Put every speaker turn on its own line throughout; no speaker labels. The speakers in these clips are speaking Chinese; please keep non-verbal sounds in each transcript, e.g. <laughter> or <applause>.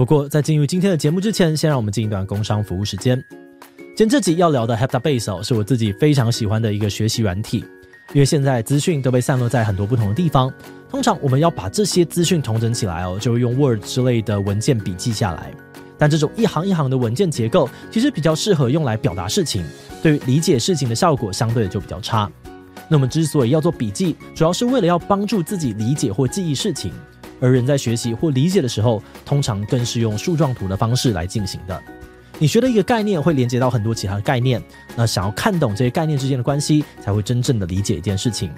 不过在进入今天的节目之前，先让我们进一段工商服务时间。今天这集要聊的 HeptaBase 哦，是我自己非常喜欢的一个学习软体，因为现在资讯都被散落在很多不同的地方，通常我们要把这些资讯统整起来哦，就会用 Word 之类的文件笔记下来。但这种一行一行的文件结构，其实比较适合用来表达事情，对于理解事情的效果相对就比较差。那么之所以要做笔记，主要是为了要帮助自己理解或记忆事情，而人在学习或理解的时候，通常更是用树状图的方式来进行的。你学的一个概念会连接到很多其他的概念，那想要看懂这些概念之间的关系，才会真正的理解一件事情。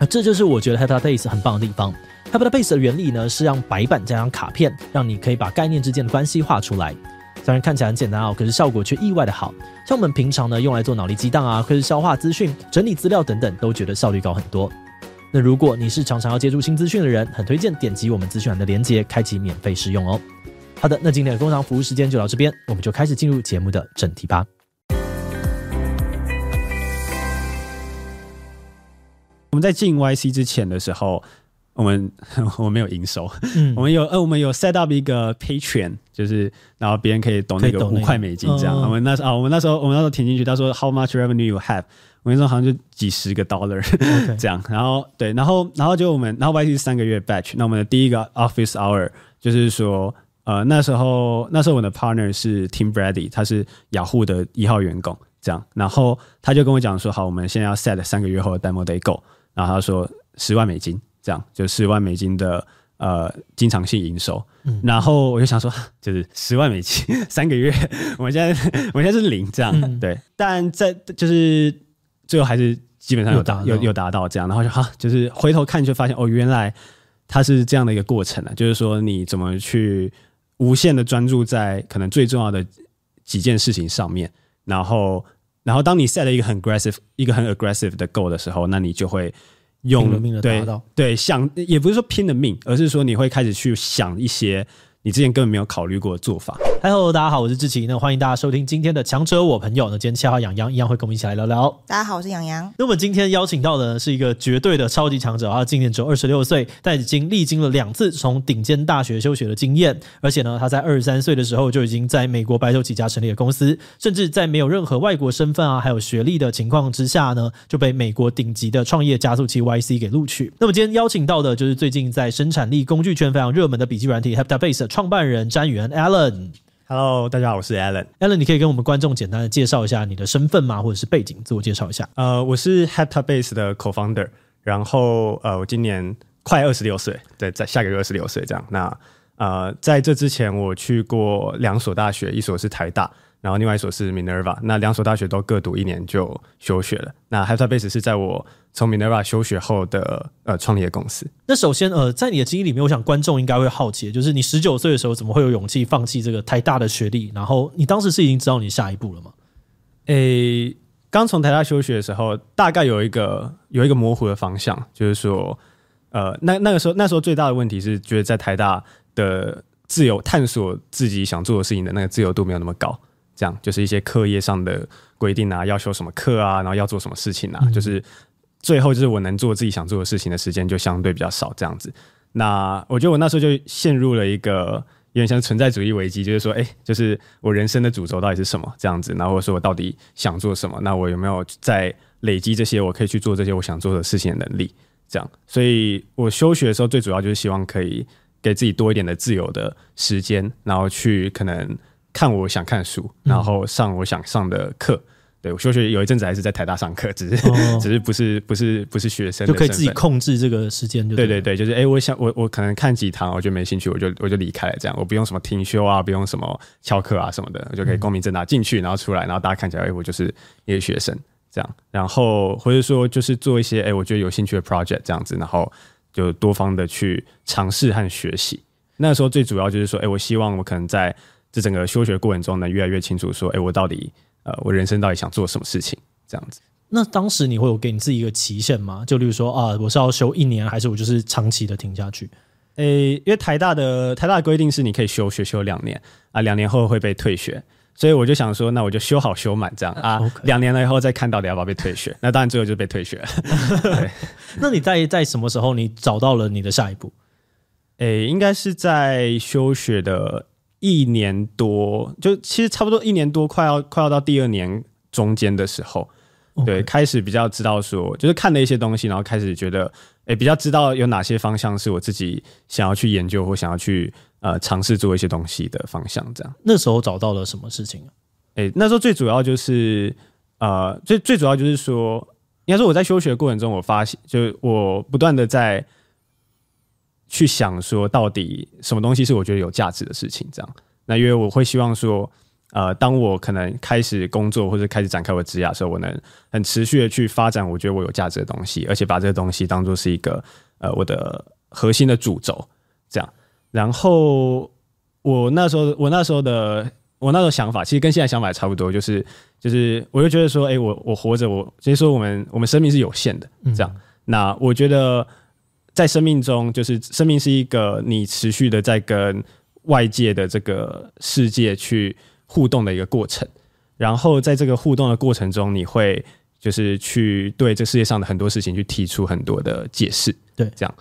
那这就是我觉得 HeptaBase 很棒的地方。HeptaBase 的原理呢，是让白板加上卡片，让你可以把概念之间的关系画出来。虽然看起来很简单哦，可是效果却意外的好。像我们平常呢用来做脑力激荡啊，或是消化资讯、整理资料等等，都觉得效率高很多。那如果你是常常要接触新资讯的人，很推荐点击我们资讯栏的链接，开启免费试用哦。好的，那今天的工厂服务时间就到这边，我们就开始进入节目的正题吧。
我们在进 YC 之前的时候，我们 <laughs> 我们没有营收，嗯，我们有呃，我们有 set up 一个 Patreon，就是然后别人可以懂那个五块美金这样。我们那时候啊，我们那时候我们那时候填进去，他说 How much revenue you have？我跟你说好像就几十个 dollar <laughs> 这样。然后对，然后然后就我们然后 YT 是三个月 batch，那我们的第一个 office hour 就是说。呃，那时候那时候我的 partner 是 Tim Brady，他是雅虎的一号员工，这样，然后他就跟我讲说，好，我们现在要 set 三个月后的 demo day goal，然后他说十万美金，这样就十万美金的呃经常性营收，嗯，然后我就想说，就是十万美金三个月，我们现在我们现在是零，这样，嗯，对，但在就是最后还是基本上有达有有达到这样，然后就哈，就是回头看就发现哦，原来它是这样的一个过程呢，就是说你怎么去。无限的专注在可能最重要的几件事情上面，然后，然后当你 set 了一个很 aggressive 一个很 aggressive 的 goal 的时候，那你就会用
命的达到。
对对，想也不是说拼了命，而是说你会开始去想一些。你之前根本没有考虑过的做法。
嗨喽，大家好，我是志奇。那欢迎大家收听今天的强者我朋友。那今天恰好洋洋一样会跟我们一起来聊聊。
大家好，我是洋洋。
那我们今天邀请到的是一个绝对的超级强者，他今年只有二十六岁，但已经历经了两次从顶尖大学休学的经验。而且呢，他在二十三岁的时候就已经在美国白手起家成立了公司，甚至在没有任何外国身份啊，还有学历的情况之下呢，就被美国顶级的创业加速器 YC 给录取。那么今天邀请到的就是最近在生产力工具圈非常热门的笔记软体 HeptaBase 的创办人詹宇。
Alan，Hello，大家好，我是 Alan。
Alan，你可以跟我们观众简单的介绍一下你的身份吗？或者是背景，自我介绍一下。
呃，我是 HETTA BASE 的 Co-founder，然后呃，我今年快二十六岁，对，在下个月二十六岁这样。那呃，在这之前，我去过两所大学，一所是台大。然后另外一所是 Minerva，那两所大学都各读一年就休学了。那 HeptaBase 是在我从 Minerva 休学后的呃创立的公司。
那首先呃，在你的经历里面，我想观众应该会好奇，就是你十九岁的时候怎么会有勇气放弃这个台大的学历？然后你当时是已经知道你下一步了吗？
诶，刚从台大休学的时候，大概有一个有一个模糊的方向，就是说，呃，那那个时候那时候最大的问题是觉得在台大的自由探索自己想做的事情的那个自由度没有那么高。这样就是一些课业上的规定啊，要修什么课啊，然后要做什么事情啊，嗯、就是最后就是我能做自己想做的事情的时间就相对比较少，这样子。那我觉得我那时候就陷入了一个有点像存在主义危机，就是说，哎，就是我人生的主轴到底是什么？这样子，然后或者说我到底想做什么？那我有没有在累积这些我可以去做这些我想做的事情的能力？这样，所以我休学的时候最主要就是希望可以给自己多一点的自由的时间，然后去可能。看我想看书，然后上我想上的课。嗯、对，我休学有一阵子还是在台大上课，只是、哦、<laughs> 只是不是不是不是学生，
就可以自己控制这个时间。
对对对，就是哎，我想我我可能看几堂，我就没兴趣，我就我就离开了。这样，我不用什么停休啊，不用什么翘课啊什么的，我就可以光明正大进去，然后出来，然后大家看起来哎，我就是一个学生这样。然后或者说就是做一些哎，我觉得有兴趣的 project 这样子，然后就多方的去尝试和学习。那时候最主要就是说，哎，我希望我可能在。这整个休学过程中呢，越来越清楚说，哎，我到底呃，我人生到底想做什么事情？这样子。
那当时你会有给你自己一个期限吗？就例如说啊，我是要休一年，还是我就是长期的停下去？
诶，因为台大的台大的规定是你可以休学休两年啊，两年后会被退学，所以我就想说，那我就休好休满这样啊.两年了以后再看到底要不要被退学。那当然最后就被退学了。<laughs> <laughs>
那你在在什么时候你找到了你的下一步？
诶，应该是在休学的。一年多，就其实差不多一年多，快要快要到第二年中间的时候.对，开始比较知道说，就是看了一些东西，然后开始觉得，哎，比较知道有哪些方向是我自己想要去研究或想要去呃尝试做一些东西的方向。这样，
那时候找到了什么事情啊？
哎，那时候最主要就是呃，最最主要就是说，应该说我在休学的过程中，我发现，就是我不断的在。去想说，到底什么东西是我觉得有价值的事情？这样，那因为我会希望说，呃，当我可能开始工作或者开始展开我的职业的时候，我能很持续的去发展我觉得我有价值的东西，而且把这个东西当做是一个呃我的核心的主轴。这样，然后我那时候我那时候的我那时候想法，其实跟现在想法也差不多，就是就是我就觉得说，哎、欸，我我活着，我所以说我们我们生命是有限的，这样。嗯、那我觉得。在生命中，就是生命是一个你持续的在跟外界的这个世界去互动的一个过程。然后在这个互动的过程中，你会就是去对这世界上的很多事情去提出很多的解释。
对，
这样。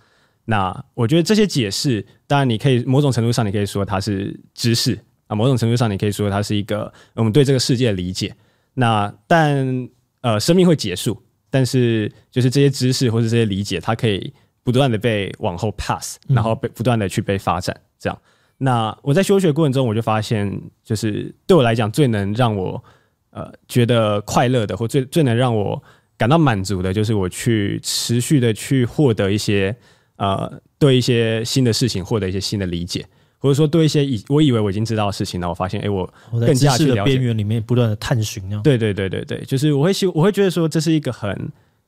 那我觉得这些解释，当然你可以某种程度上你可以说它是知识啊，某种程度上你可以说它是一个我们对这个世界的理解。那但呃，生命会结束，但是就是这些知识或者这些理解，它可以。不断的被往后 pass，然后被不断的去被发展，这样。嗯、那我在休学过程中，我就发现，就是对我来讲，最能让我呃觉得快乐的，或最最能让我感到满足的，就是我去持续的去获得一些呃对一些新的事情获得一些新的理解，或者说对一些以我以为我已经知道的事情，那我发现，哎，我更加去了解，
我在知识的边缘里面不断的探寻。
对对对对对，就是我会希我会觉得说，这是一个很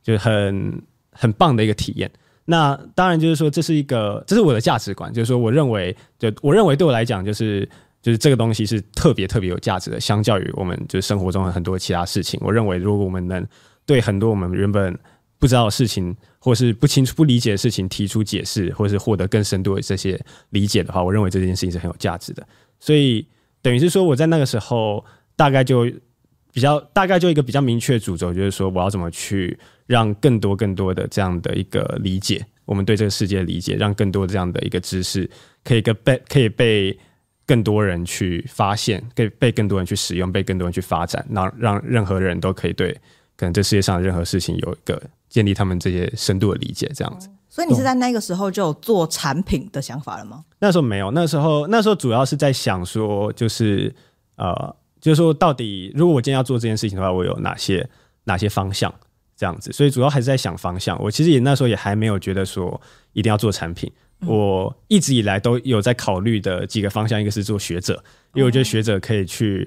就是很很棒的一个体验。那当然就是说，这是一个，这是我的价值观，就是说，我认为，就我认为对我来讲，就是就是这个东西是特别特别有价值的，相较于我们就是生活中的很多其他事情。我认为，如果我们能对很多我们原本不知道的事情，或是不清楚、不理解的事情提出解释，或是获得更深度的这些理解的话，我认为这件事情是很有价值的。所以，等于是说，我在那个时候大概就比较大概就一个比较明确的主轴，就是说我要怎么去。让更多更多的这样的一个理解，我们对这个世界的理解，让更多这样的一个知识，可以跟被可以被更多人去发现，可以被更多人去使用，被更多人去发展，让让任何人都可以对可能这世界上的任何事情有一个建立他们这些深度的理解，这样子。
所以你是在那个时候就有做产品的想法了吗？
那时候没有，那时候那时候主要是在想说，就是呃，就是说到底，如果我今天要做这件事情的话，我有哪些哪些方向？这样子，所以主要还是在想方向。我其实也那时候也还没有觉得说一定要做产品。我一直以来都有在考虑的几个方向，一个是做学者，因为我觉得学者可以去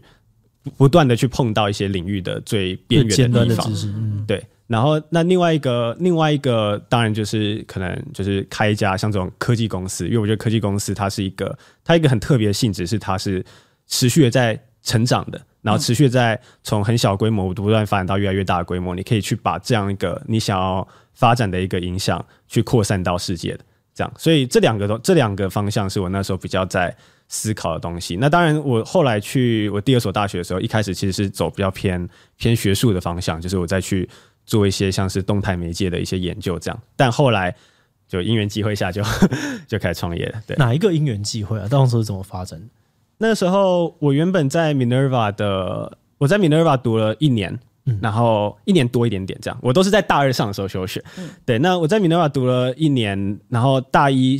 不断的去碰到一些领域的最边缘的地方。对。然后那另外一个另外一个当然就是可能就是开一家像这种科技公司，因为我觉得科技公司它是一个它一个很特别的性质是它是持续的在成长的。然后持续在从很小规模不断发展到越来越大的规模，你可以去把这样一个你想要发展的一个影响去扩散到世界的这样，所以这两个都这两个方向是我那时候比较在思考的东西。那当然，我后来去我第二所大学的时候，一开始其实是走比较偏偏学术的方向，就是我再去做一些像是动态媒介的一些研究这样。但后来就因缘际会下就 <laughs> 就开始创业了。对，
哪一个因缘际会啊？当时是怎么发展？
那时候我原本在 Minerva 的，我在 Minerva 读了一年，嗯、然后一年多一点点这样。我都是在大二上的时候休学。嗯、对，那我在 Minerva 读了一年，然后大一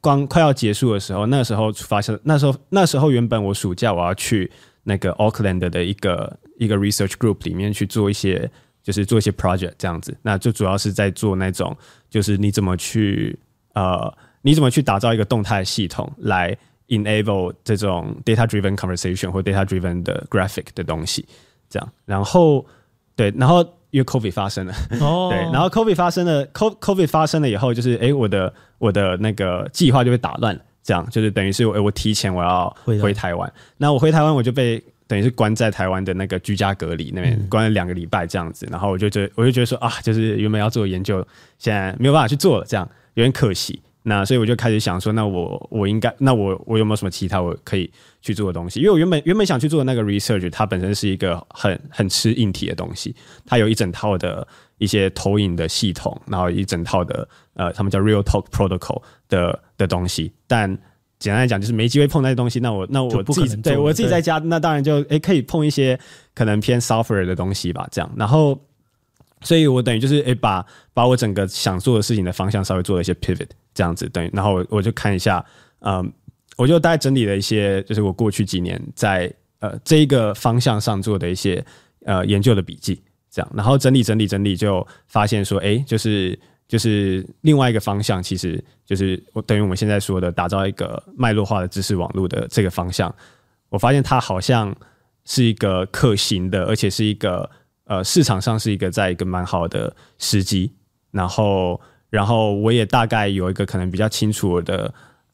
刚快要结束的时候，那时候发生，那时候那时候原本我暑假我要去那个 Auckland 的一个一个 research group 里面去做一些，就是做一些 project 这样子。那就主要是在做那种，就是你怎么去呃，你怎么去打造一个动态系统来。Enable 这种 data driven conversation 或 data driven 的 graphic 的东西，这样，然后对，然后因为 COVID 发生了，哦，<laughs> 对，然后 COVID 发生了，COVID 发生了以后，就是哎，我的我的那个计划就被打乱了，这样，就是等于是我我提前我要回台湾，那我回台湾我就被等于是关在台湾的那个居家隔离那边关了两个礼拜这样子，然后我就觉得我就觉得说啊，就是原本要做研究，现在没有办法去做了，这样有点可惜。那所以我就开始想说，那我我应该，那我我有没有什么其他我可以去做的东西？因为我原本原本想去做的那个 research，它本身是一个很很吃硬体的东西，它有一整套的一些投影的系统，然后一整套的呃，他们叫 Real Talk Protocol 的的东西。但简单来讲就是没机会碰那些东西。那我那我自己对我自己在家，那当然就诶、欸、可以碰一些可能偏 software 的东西吧，这样。然后，所以我等于就是诶、把把我整个想做的事情的方向稍微做了一些 pivot，这样子等于，然后我我就看一下，嗯，我就大概整理了一些，就是我过去几年在呃这一个方向上做的一些呃研究的笔记，这样，然后整理整理整理，就发现说，诶、就是。就是另外一个方向，其实就是我等于我们现在说的打造一个脉络化的知识网络的这个方向。我发现它好像是一个可行的，而且是一个呃市场上是一个在一个蛮好的时机。然后，然后我也大概有一个可能比较清楚的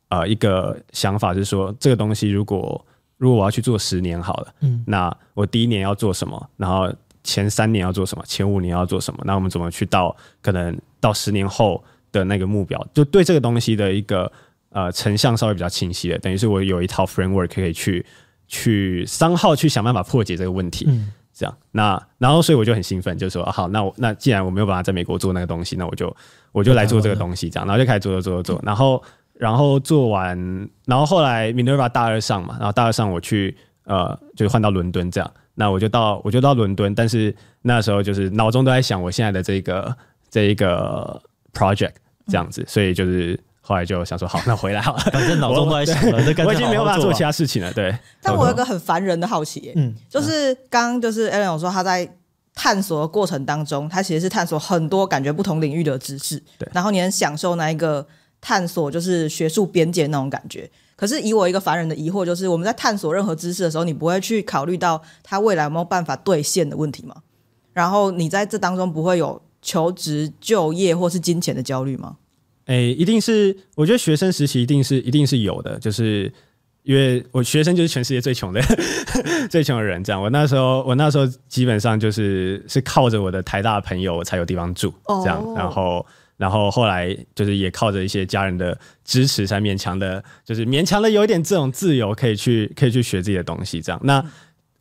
呃一个想法，是说这个东西如果如果我要去做十年好了，嗯，那我第一年要做什么？然后。前三年要做什么？前五年要做什么？那我们怎么去到可能到十年后的那个目标？就对这个东西的一个呃成像稍微比较清晰的，等于是我有一套 framework 可以去去商号去想办法破解这个问题。嗯，这样。那然后所以我就很兴奋，就说、好，那我那既然我没有办法在美国做那个东西，那我就我就来做这个东西，这样。然后就开始做做做做做，然后然后做完，然后后来 Minerva 大二上嘛，然后大二上我去呃就换到伦敦这样。那我就到，我就到伦敦，但是那时候就是脑中都在想我现在的这个这一个 project 这样子，所以就是后来就想说，好，<laughs> 那回来好了，反正脑中都在想了，<laughs> 我已经没有办法做其他事情了。对，
但我有个很烦人的好奇，嗯，就是刚刚就是 Alan 说他在探索的过程当中，他其实是探索很多感觉不同领域的知识，对，然后你很享受那一个探索，就是学术边界那种感觉。可是以我一个凡人的疑惑，就是我们在探索任何知识的时候，你不会去考虑到它未来有没有办法兑现的问题吗？然后你在这当中不会有求职、就业或是金钱的焦虑吗？
诶、欸，一定是，我觉得学生时期一定是一定是有的，就是因为我学生就是全世界最穷的 <laughs> 最穷的人，这样。我那时候我那时候基本上就是是靠着我的台大的朋友我才有地方住，这样，哦、然后。然后后来就是也靠着一些家人的支持，才勉强的，就是勉强的有一点这种自由，可以去可以去学自己的东西。这样，那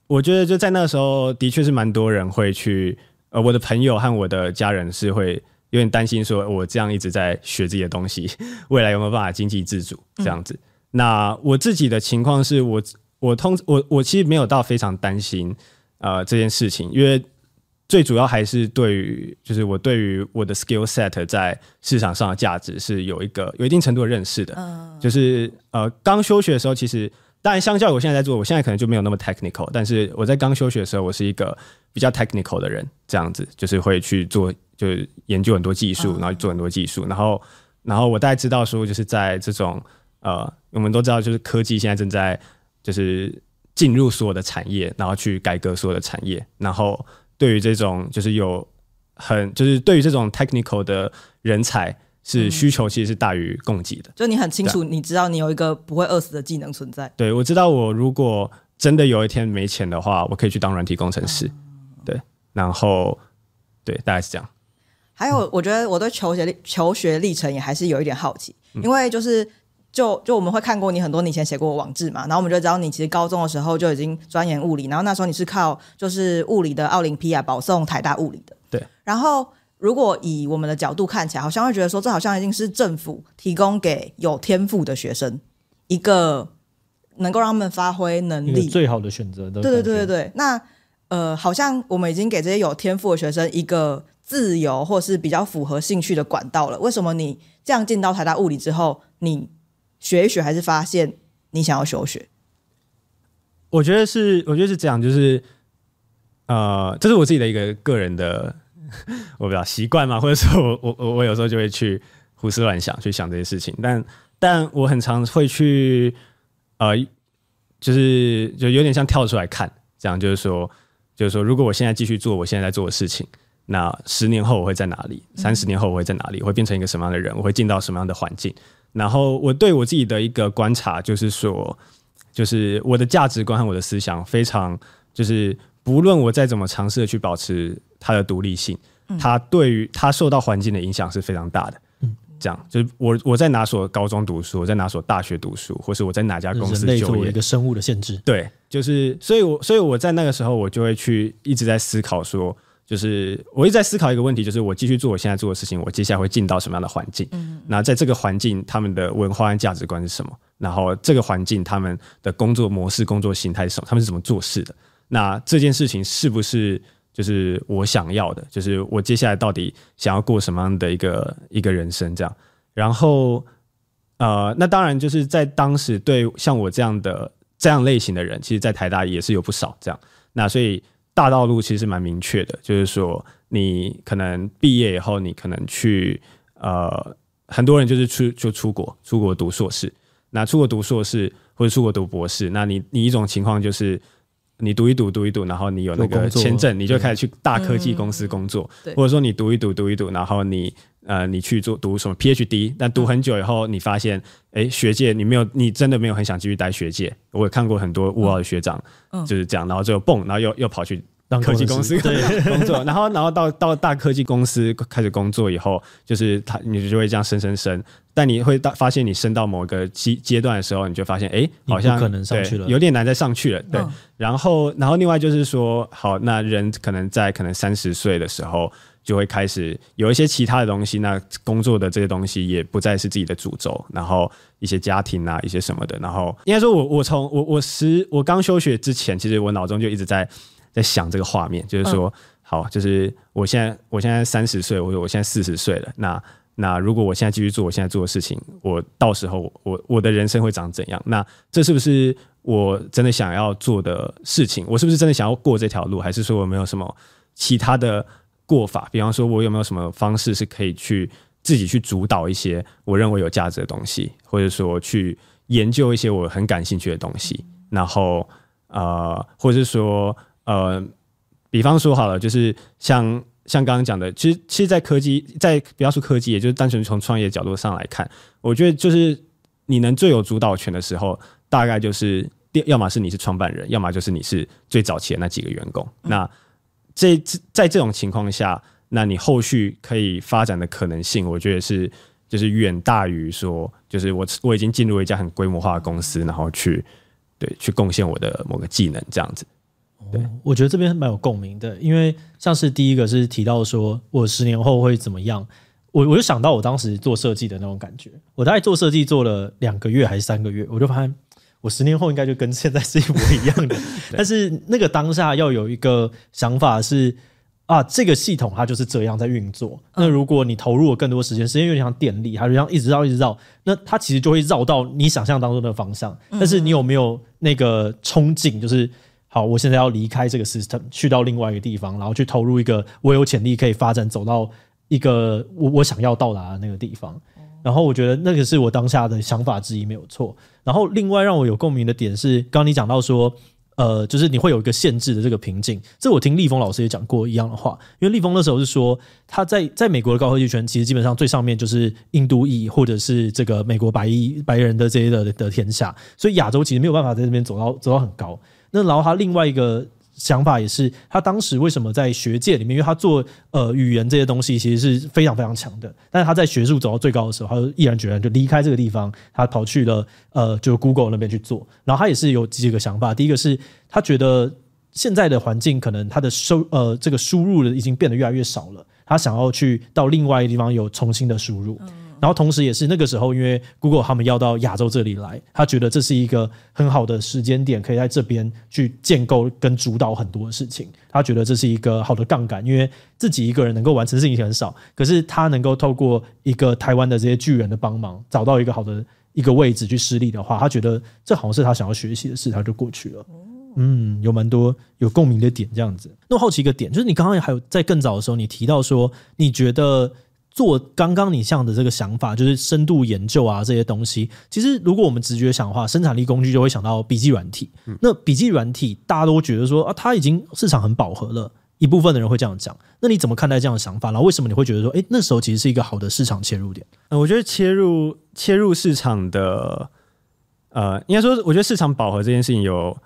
我觉得就在那个时候，的确是蛮多人会去，呃，我的朋友和我的家人是会有点担心，说我这样一直在学自己的东西，<laughs> 未来有没有办法经济自主这样子。那我自己的情况是我我通我我其实没有到非常担心呃这件事情，因为。最主要还是对于，就是我对于我的 skill set 在市场上的价值是有一个有一定程度的认识的。嗯，就是呃，刚休学的时候，其实当然相较于我现在在做，我现在可能就没有那么 technical。但是我在刚休学的时候，我是一个比较 technical 的人，这样子就是会去做，就是研究很多技术，然后做很多技术，然后然后我大概知道说，就是在这种呃，我们都知道，就是科技现在正在就是进入所有的产业，然后去改革所有的产业，然后。对于这种就是有很就是对于这种 technical 的人才是需求其实是大于供给的，
就你很清楚，你知道你有一个不会饿死的技能存在。
对，我知道我如果真的有一天没钱的话，我可以去当软体工程师。对，然后对，大概是这样。
还有，我觉得我对求学历求学历程也还是有一点好奇，因为就是。就就我们会看过你很多你以前写过的网志嘛，然后我们就知道你其实高中的时候就已经钻研物理，然后那时候你是靠就是物理的奥林匹亚保送台大物理的。
对。
然后如果以我们的角度看起来，好像会觉得说这好像已经是政府提供给有天赋的学生一个能够让他们发挥能力
最好的选择的。
对对对对对。那呃，好像我们已经给这些有天赋的学生一个自由或是比较符合兴趣的管道了。为什么你这样进到台大物理之后，你？学一学，还是发现你想要休学？
我觉得是，我觉得是这样，就是呃，这是我自己的一个个人的，<laughs> 我比较习惯嘛，或者说我 <laughs> 我我我有时候就会去胡思乱想，去想这些事情。但但我很常会去呃，就是就有点像跳出来看，这样就是说，就是说，如果我现在继续做我现在在做的事情，那十年后我会在哪里？三十年后我会在哪里？我会变成一个什么样的人？我会进到什么样的环境？然后我对我自己的一个观察就是说，就是我的价值观和我的思想非常，就是不论我再怎么尝试的去保持它的独立性，它对于它受到环境的影响是非常大的。嗯，这样就是我我在哪所高中读书，我在哪所大学读书，或是我在哪家公司就业，
一个生物的限制。
对，就是所以，我所以我在那个时候，我就会去一直在思考说。就是我一直在思考一个问题，就是我继续做我现在做的事情，我接下来会进到什么样的环境？嗯，那在这个环境，他们的文化和价值观是什么？然后这个环境他们的工作模式、工作形态是什么？他们是怎么做事的？那这件事情是不是就是我想要的？就是我接下来到底想要过什么样的一个一个人生？这样，然后呃，那当然就是在当时对像我这样的这样类型的人，其实，在台大也是有不少这样。那所以大道路其实蛮明确的，就是说你可能毕业以后，你可能去呃，很多人就是出就出国，出国读硕士。那出国读硕士或者出国读博士，那你你一种情况就是你读一读读一读，然后你有那个签证，你就开始去大科技公司工作，嗯、或者说你读一读读一读，然后你呃你去做读什么 PhD，但读很久以后，你发现哎、欸、学界你没有你真的没有很想继续待学界，我也看过很多物澳的学长就是这样，然后就蹦，然后又又跑去。科技公司 <laughs> 工作，然后然后到到大科技公司开始工作以后，就是他你就会这样升升升，但你会到发现你升到某个阶阶段的时候，你就发现哎，好像
可能上去了，
有点难再上去了。对，然后然后另外就是说，好，那人可能在可能三十岁的时候就会开始有一些其他的东西，那工作的这些东西也不再是自己的主轴，然后一些家庭啊，一些什么的，然后应该说我我从我我十我刚休学之前，其实我脑中就一直在。在想这个画面，就是说，好，就是我现在，我现在三十岁，我我现在四十岁了。那那如果我现在继续做我现在做的事情，我到时候我我的人生会长怎样？那这是不是我真的想要做的事情？我是不是真的想要过这条路？还是说我没有什么其他的过法？比方说，我有没有什么方式是可以去自己去主导一些我认为有价值的东西，或者说去研究一些我很感兴趣的东西？然后呃，或者是说。呃，比方说好了，就是像像刚刚讲的，其实其实，在科技，在不要说科技，也就是单纯从创业角度上来看，我觉得就是你能最有主导权的时候，大概就是要么是你是创办人，要么就是你是最早期的那几个员工。嗯、那这在这种情况下，那你后续可以发展的可能性，我觉得是就是远大于说，就是我我已经进入一家很规模化的公司，然后去对去贡献我的某个技能这样子。
对，我觉得这边蛮有共鸣的，因为像是第一个是提到说我十年后会怎么样，我我就想到我当时做设计的那种感觉，我大概做设计做了两个月还是三个月，我就发现我十年后应该就跟现在是一模一样的，<laughs> <laughs> 但是那个当下要有一个想法是啊，这个系统它就是这样在运作，那如果你投入了更多时间，时间有点像电力，它就像一直绕一直绕，那它其实就会绕到你想象当中的方向，但是你有没有那个憧憬，就是。好，我现在要离开这个 system，去到另外一个地方，然后去投入一个我有潜力可以发展走到一个我我想要到达的那个地方。然后我觉得那个是我当下的想法之一，没有错。然后另外让我有共鸣的点是，刚刚你讲到说，呃，就是你会有一个限制的这个瓶颈。这我听立峰老师也讲过一样的话，因为立峰那时候是说他在在美国的高科技圈，其实基本上最上面就是印度裔或者是这个美国白裔白人的这些的的天下，所以亚洲其实没有办法在这边走到走到很高。那然后他另外一个想法也是，他当时为什么在学界里面，因为他做呃语言这些东西其实是非常非常强的，但是他在学术走到最高的时候，他就毅然决然就离开这个地方，他跑去了呃就 Google 那边去做。然后他也是有几个想法，第一个是他觉得现在的环境可能他的收呃这个输入的已经变得越来越少了，他想要去到另外一个地方有重新的输入。然后同时，也是那个时候，因为 Google 他们要到亚洲这里来，他觉得这是一个很好的时间点，可以在这边去建构跟主导很多的事情。他觉得这是一个好的杠杆，因为自己一个人能够完成的事情很少，可是他能够透过一个台湾的这些巨人的帮忙，找到一个好的一个位置去施力的话，他觉得这好像是他想要学习的事，他就过去了。嗯，有蛮多有共鸣的点这样子。那我好奇一个点，就是你刚刚还有在更早的时候，你提到说你觉得。做刚刚你像的这个想法，就是深度研究啊这些东西。其实如果我们直觉想的话，生产力工具就会想到笔记软体。那笔记软体大家都觉得说啊，它已经市场很饱和了，一部分的人会这样讲。那你怎么看待这样的想法？然后为什么你会觉得说，哎，那时候其实是一个好的市场切入点？
呃，我觉得切入切入市场的，呃，应该说，我觉得市场饱和这件事情有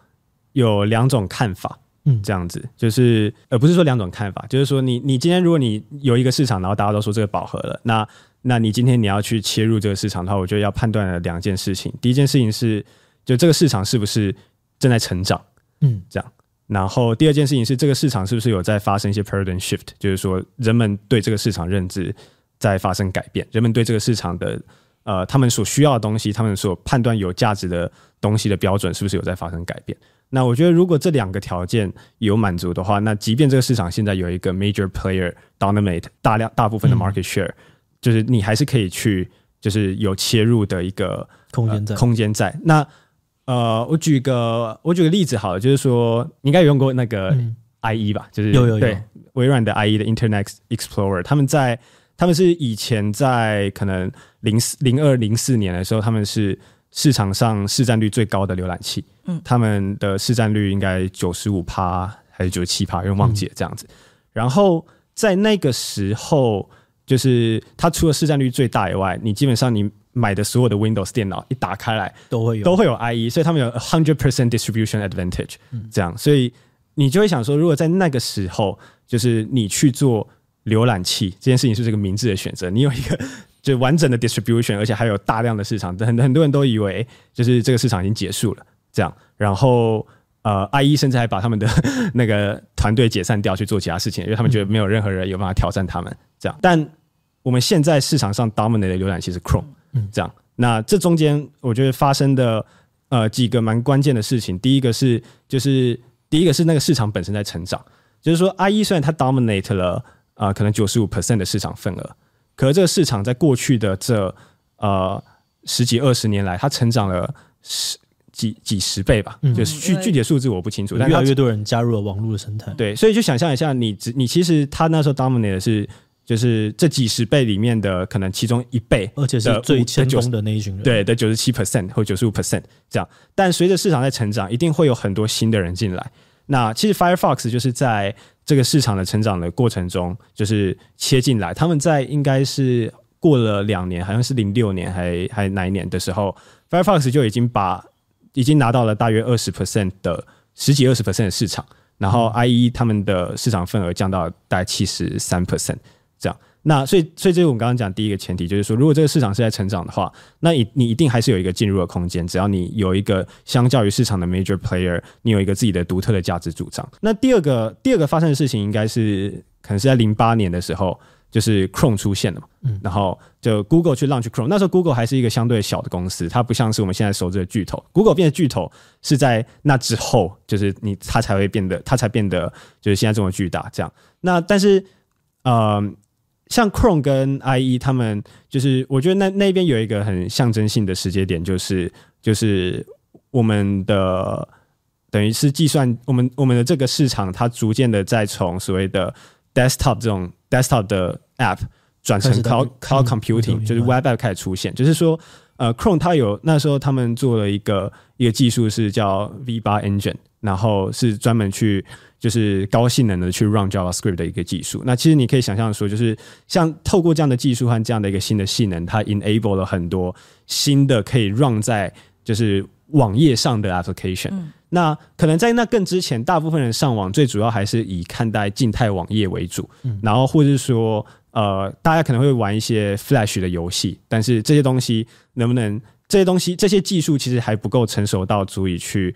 有两种看法。嗯，这样子就是，呃，不是说两种看法，就是说你，你你今天如果你有一个市场，然后大家都说这个饱和了，那那你今天你要去切入这个市场的话，我觉得要判断的两件事情。第一件事情是，就这个市场是不是正在成长，嗯，这样。然后第二件事情是，这个市场是不是有在发生一些 paradigm shift，就是说人们对这个市场认知在发生改变，人们对这个市场的呃，他们所需要的东西，他们所判断有价值的东西的标准，是不是有在发生改变？那我觉得，如果这两个条件有满足的话，那即便这个市场现在有一个 major player dominate 大量大部分的 market share，、嗯、就是你还是可以去，就是有切入的一个
空间在、呃、
空间在。那呃，我举个我举个例子好了，就是说你应该有用过那个 IE 吧？嗯、就是
有有有
对微软的 IE 的 Internet Explorer，他们在。他们是以前在可能零四零二零四年的时候，他们是市场上市占率最高的浏览器。嗯，他们的市占率应该九十五趴还是九十七趴，因为忘记了这样子。嗯、然后在那个时候，就是它除了市占率最大以外，你基本上你买的所有的 Windows 电脑一打开来
都会有
都会有 IE，所以他们有 hundred percent distribution advantage。嗯，这样，所以你就会想说，如果在那个时候，就是你去做。浏览器这件事情是这个明智的选择。你有一个就完整的 distribution，而且还有大量的市场，很很多人都以为就是这个市场已经结束了，这样。然后呃，IE 甚至还把他们的 <laughs> 那个团队解散掉去做其他事情，因为他们觉得没有任何人有办法挑战他们这样。但我们现在市场上 dominate 的浏览器是 Chrome，这样。那这中间我觉得发生的呃几个蛮关键的事情，第一个是就是第一个是那个市场本身在成长，就是说 IE 虽然它 dominate 了。啊、呃，可能九十五 percent 的市场份额，可是这个市场在过去的这呃十几二十年来，它成长了十几几十倍吧，嗯、就是具具体的数字我不清楚，但
越来越多人加入了网络的生态，
对，所以就想象一下你，你你其实他那时候 dominate 的是就是这几十倍里面的可能其中一倍，
而且是最成功的那一群人，
对的九十七 percent 或九十五 percent 这样，但随着市场在成长，一定会有很多新的人进来。那其实 Firefox 就是在这个市场的成长的过程中，就是切进来。他们在应该是过了两年，好像是零六年还还哪一年的时候，Firefox 就已经把已经拿到了大约二十 percent 的十几二十 percent 的市场，然后 IE 他们的市场份额降到大概七十三 percent 这样。那所以，所以这是我们刚刚讲第一个前提，就是说，如果这个市场是在成长的话，那你你一定还是有一个进入的空间。只要你有一个相较于市场的 major player，你有一个自己的独特的价值主张。那第二个第二个发生的事情，应该是可能是在零八年的时候，就是 Chrome 出现了嘛。嗯。然后就 Google 去 launch Chrome，那时候 Google 还是一个相对小的公司，它不像是我们现在熟知的巨头。Google 变成巨头是在那之后，就是你它才会变得，它才变得就是现在这么巨大。这样。那但是，嗯、呃。像 Chrome 跟 IE，他们就是我觉得那那边有一个很象征性的时间点，就是就是我们的等于是计算我们我们的这个市场，它逐渐的在从所谓的 desktop 这种 desktop 的 app 转成 cloud cloud computing，就是 web app 开始出现，就是说呃 Chrome 它有那时候他们做了一个一个技术是叫 V 八 Engine，然后是专门去。就是高性能的去 run JavaScript 的一个技术。那其实你可以想象说，就是像透过这样的技术和这样的一个新的性能，它 enable 了很多新的可以 run 在就是网页上的 application。嗯。那可能在那更之前，大部分人上网最主要还是以看待静态网页为主。嗯。然后或者是说，呃，大家可能会玩一些 Flash 的游戏，但是这些东西能不能这些东西这些技术其实还不够成熟到足以去。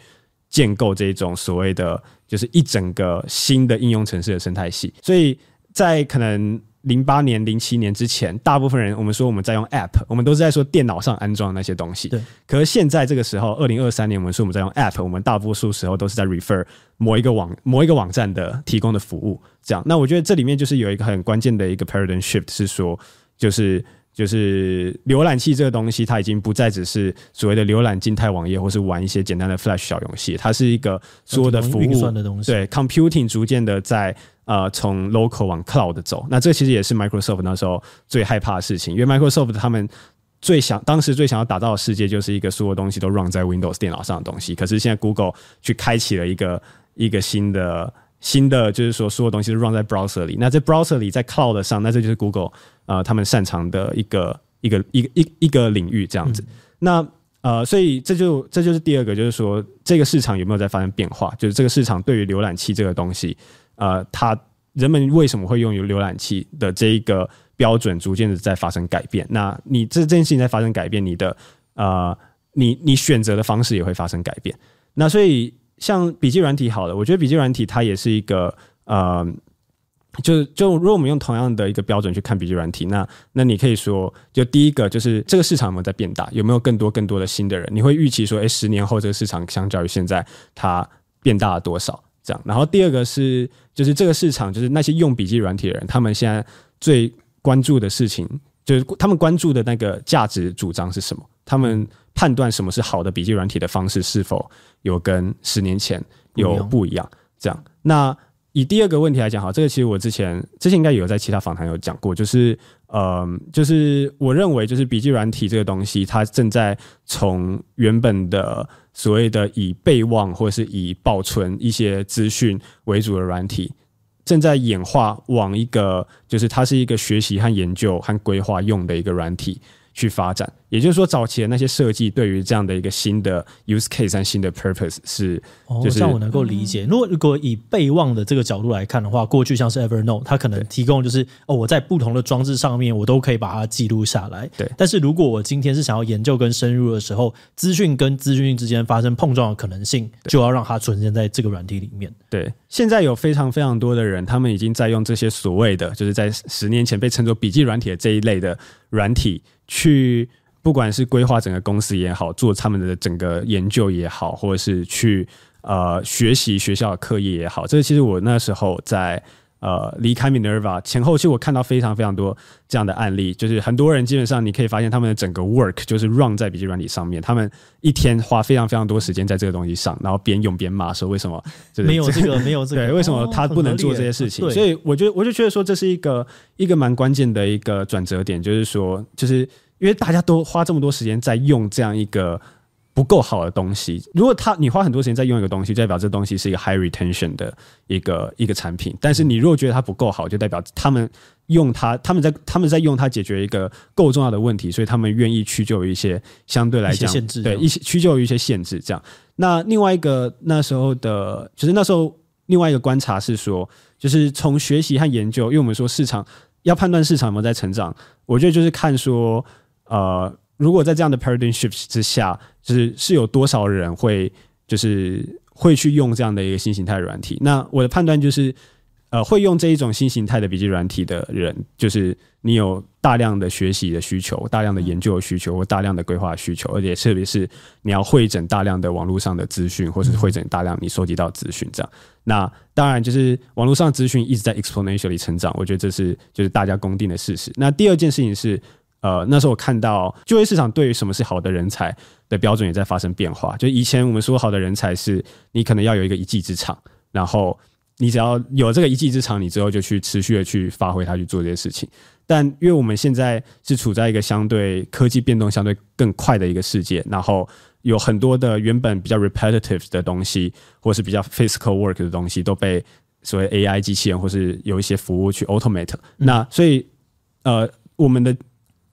建构这种所谓的就是一整个新的应用城市的生态系，所以在可能零八年、零七年之前，大部分人我们说我们在用 App，我们都是在说电脑上安装那些东西。对。可是现在这个时候，二零二三年，我们说我们在用 App，我们大多数时候都是在 refer 某一个网、某一个网站的提供的服务。这样，那我觉得这里面就是有一个很关键的一个 paradigm shift，是说就是。就是浏览器这个东西，它已经不再只是所谓的浏览静态网页，或是玩一些简单的 Flash 小游戏，它是一个所有的服务
的东西。
对，computing 逐渐的在呃从 local 往 cloud 走。那这其实也是 Microsoft 那时候最害怕的事情，因为 Microsoft 他们最想当时最想要打造的世界，就是一个所有东西都 run 在 Windows 电脑上的东西。可是现在 Google 去开启了一个一个新的。新的就是说，所有东西都 run 在 browser 里。那在 browser 里，在 cloud 上，那这就是 Google 呃他们擅长的一个一个一个一一个领域这样子。嗯、那呃，所以这就这就是第二个，就是说这个市场有没有在发生变化？就是这个市场对于浏览器这个东西，呃，它人们为什么会拥有浏览器的这一个标准，逐渐的在发生改变。那你这这件事情在发生改变，你的呃，你你选择的方式也会发生改变。那所以。像笔记软体好了，我觉得笔记软体它也是一个呃，就就如果我们用同样的一个标准去看笔记软体，那那你可以说，就第一个就是这个市场有没有在变大，有没有更多更多的新的人？你会预期说，哎，十年后这个市场相较于现在它变大了多少？这样。然后第二个是，就是这个市场，就是那些用笔记软体的人，他们现在最关注的事情，就是他们关注的那个价值主张是什么？他们判断什么是好的笔记软体的方式，是否有跟十年前有不一样？这样，那。以第二个问题来讲，好，这个其实我之前之前应该有在其他访谈有讲过，就是，呃，就是我认为，就是笔记软体这个东西，它正在从原本的所谓的以备忘或者是以保存一些资讯为主的软体，正在演化往一个，就是它是一个学习和研究和规划用的一个软体。去发展，也就是说，早期的那些设计对于这样的一个新的 use case 和新的 purpose 是，就是、
哦、这样我能够理解。如果如果以备忘的这个角度来看的话，过去像是 Evernote，它可能提供就是哦，我在不同的装置上面，我都可以把它记录下来。
对。
但是如果我今天是想要研究跟深入的时候，资讯跟资讯之间发生碰撞的可能性，就要让它存现在这个软体里面。
对。现在有非常非常多的人，他们已经在用这些所谓的，就是在十年前被称作笔记软体的这一类的软体。去，不管是规划整个公司也好，做他们的整个研究也好，或者是去呃学习学校的课业也好，这其实我那时候在呃离开 Minerva 前后期，我看到非常非常多这样的案例，就是很多人基本上你可以发现他们的整个 work 就是 run 在笔记软体上面，他们一天花非常非常多时间在这个东西上，然后边用边骂说为什么、就是、
没有 <laughs> 这个没有这个，
对，为什么他不能做这些事情？哦、所以我觉得我就觉得说这是一个一个蛮关键的一个转折点，就是说就是。因为大家都花这么多时间在用这样一个不够好的东西，如果他你花很多时间在用一个东西，就代表这东西是一个 high retention 的一个一个产品。但是你如果觉得它不够好，就代表他们用它，他们在他们在用它解决一个够重要的问题，所以他们愿意屈就于一些相对来讲
限制，
对一些屈就于一些限制。这样，那另外一个那时候的，就是那时候另外一个观察是说，就是从学习和研究，因为我们说市场要判断市场有没有在成长，我觉得就是看说。呃，如果在这样的 paradigm shift 之下，就是是有多少人会就是会去用这样的一个新形态软体？那我的判断就是，呃，会用这一种新形态的笔记软体的人，就是你有大量的学习的需求、大量的研究的需求或大量的规划需求，而且特别是你要会整大量的网络上的资讯，或是会整大量你收集到资讯这样。那当然就是网络上资讯一直在 exponentially 成长，我觉得这是就是大家公定的事实。那第二件事情是。呃，那时候我看到就业市场对于什么是好的人才的标准也在发生变化。就以前我们说好的人才是你可能要有一个一技之长，然后你只要有这个一技之长，你之后就去持续的去发挥它去做这些事情。但因为我们现在是处在一个相对科技变动相对更快的一个世界，然后有很多的原本比较 repetitive 的东西，或是比较 physical work 的东西都被所谓 AI 机器人或是有一些服务去 automate。那所以呃，我们的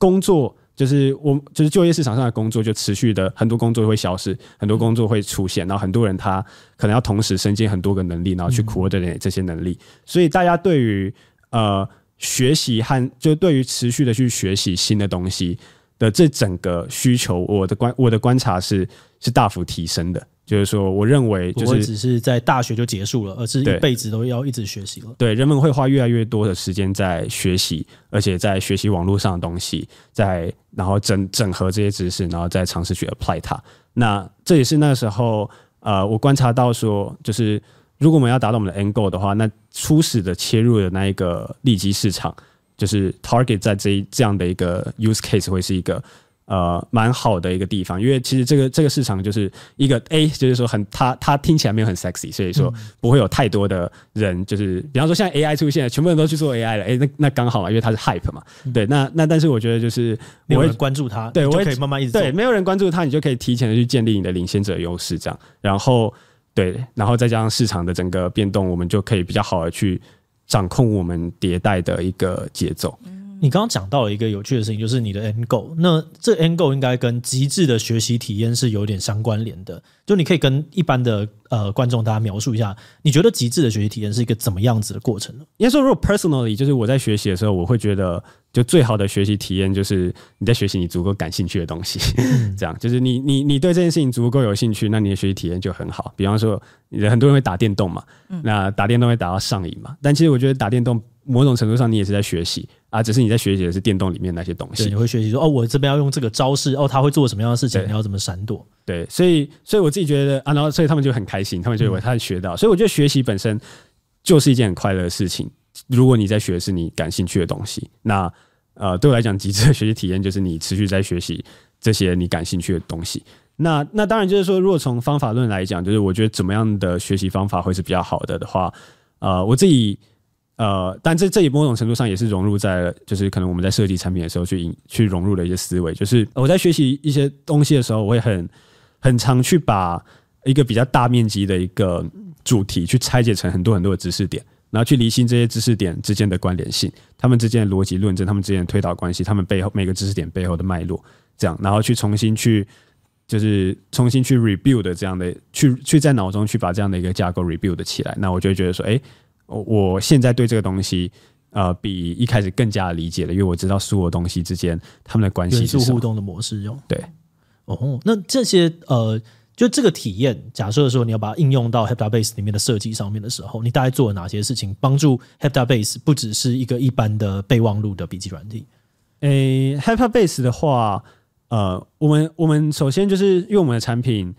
工作就是我，就是就业市场上的工作就持续的很多工作会消失，很多工作会出现，然后很多人他可能要同时身兼很多个能力，然后去 coordinate 这些能力。所以大家对于呃学习和就对于持续的去学习新的东西的这整个需求，我的观我的观察是是大幅提升的。就是说，我认为就是
不只是在大学就结束了，而是一辈子都要一直学习了。
对，人们会花越来越多的时间在学习，而且在学习网络上的东西，在然后整整合这些知识，然后再尝试去 apply 它。那这也是那时候呃，我观察到说，就是如果我们要达到我们的 end goal 的话，那初始的切入的那一个利基市场，就是 target 在这一这样的一个 use case 会是一个。呃，蛮好的一个地方，因为其实这个这个市场就是一个 A，就是说很它它听起来没有很 sexy，所以说不会有太多的人，就是比方说现在 AI 出现了，全部人都去做 AI 了，哎，那那刚好嘛，因为它是 hype 嘛，对，那那但是我觉得就是
没有人关注它，对，我可以慢慢一直
对，没有人关注它，你就可以提前的去建立你的领先者优势，这样，然后对，然后再加上市场的整个变动，我们就可以比较好的去掌控我们迭代的一个节奏。
你刚刚讲到了一个有趣的事情，就是你的 end goal。那这 end goal 应该跟极致的学习体验是有点相关联的。就你可以跟一般的呃观众大家描述一下，你觉得极致的学习体验是一个怎么样子的过程呢？
应该说，如果 personally，就是我在学习的时候，我会觉得，就最好的学习体验就是你在学习你足够感兴趣的东西。嗯、<laughs> 这样，就是你你你对这件事情足够有兴趣，那你的学习体验就很好。比方说，很多人会打电动嘛，嗯、那打电动会打到上瘾嘛。但其实我觉得打电动某种程度上你也是在学习啊，只是你在学习的是电动里面那些东西。
你会学习说哦，我这边要用这个招式，哦，他会做什么样的事情，你要怎么闪躲？
对，所以所以我自己觉得啊，然后所以他们就很开心，他们就以为他学到，嗯、所以我觉得学习本身就是一件很快乐的事情。如果你在学的是你感兴趣的东西，那呃，对我来讲，极致的学习体验就是你持续在学习这些你感兴趣的东西。那那当然就是说，如果从方法论来讲，就是我觉得怎么样的学习方法会是比较好的的话，呃，我自己呃，但这这一某种程度上也是融入在，就是可能我们在设计产品的时候去引去融入的一些思维，就是我在学习一些东西的时候，我会很很常去把一个比较大面积的一个主题去拆解成很多很多的知识点，然后去厘清这些知识点之间的关联性，他们之间的逻辑论证，他们之间的推导关系，他们背后每个知识点背后的脉络，这样，然后去重新去。就是重新去 rebuild 这样的，去去在脑中去把这样的一个架构 rebuild 起来，那我就会觉得说，哎、我现在对这个东西，呃，比一开始更加理解了，因为我知道所有东西之间他们的关系是
互动的模式用
对。
哦，那这些呃，就这个体验，假设说你要把它应用到 Heptabase 里面的设计上面的时候，你大概做了哪些事情，帮助 Heptabase 不只是一个一般的备忘录的笔记软体？
诶、欸、Heptabase 的话。呃，我们我们首先就是因为我们的产品，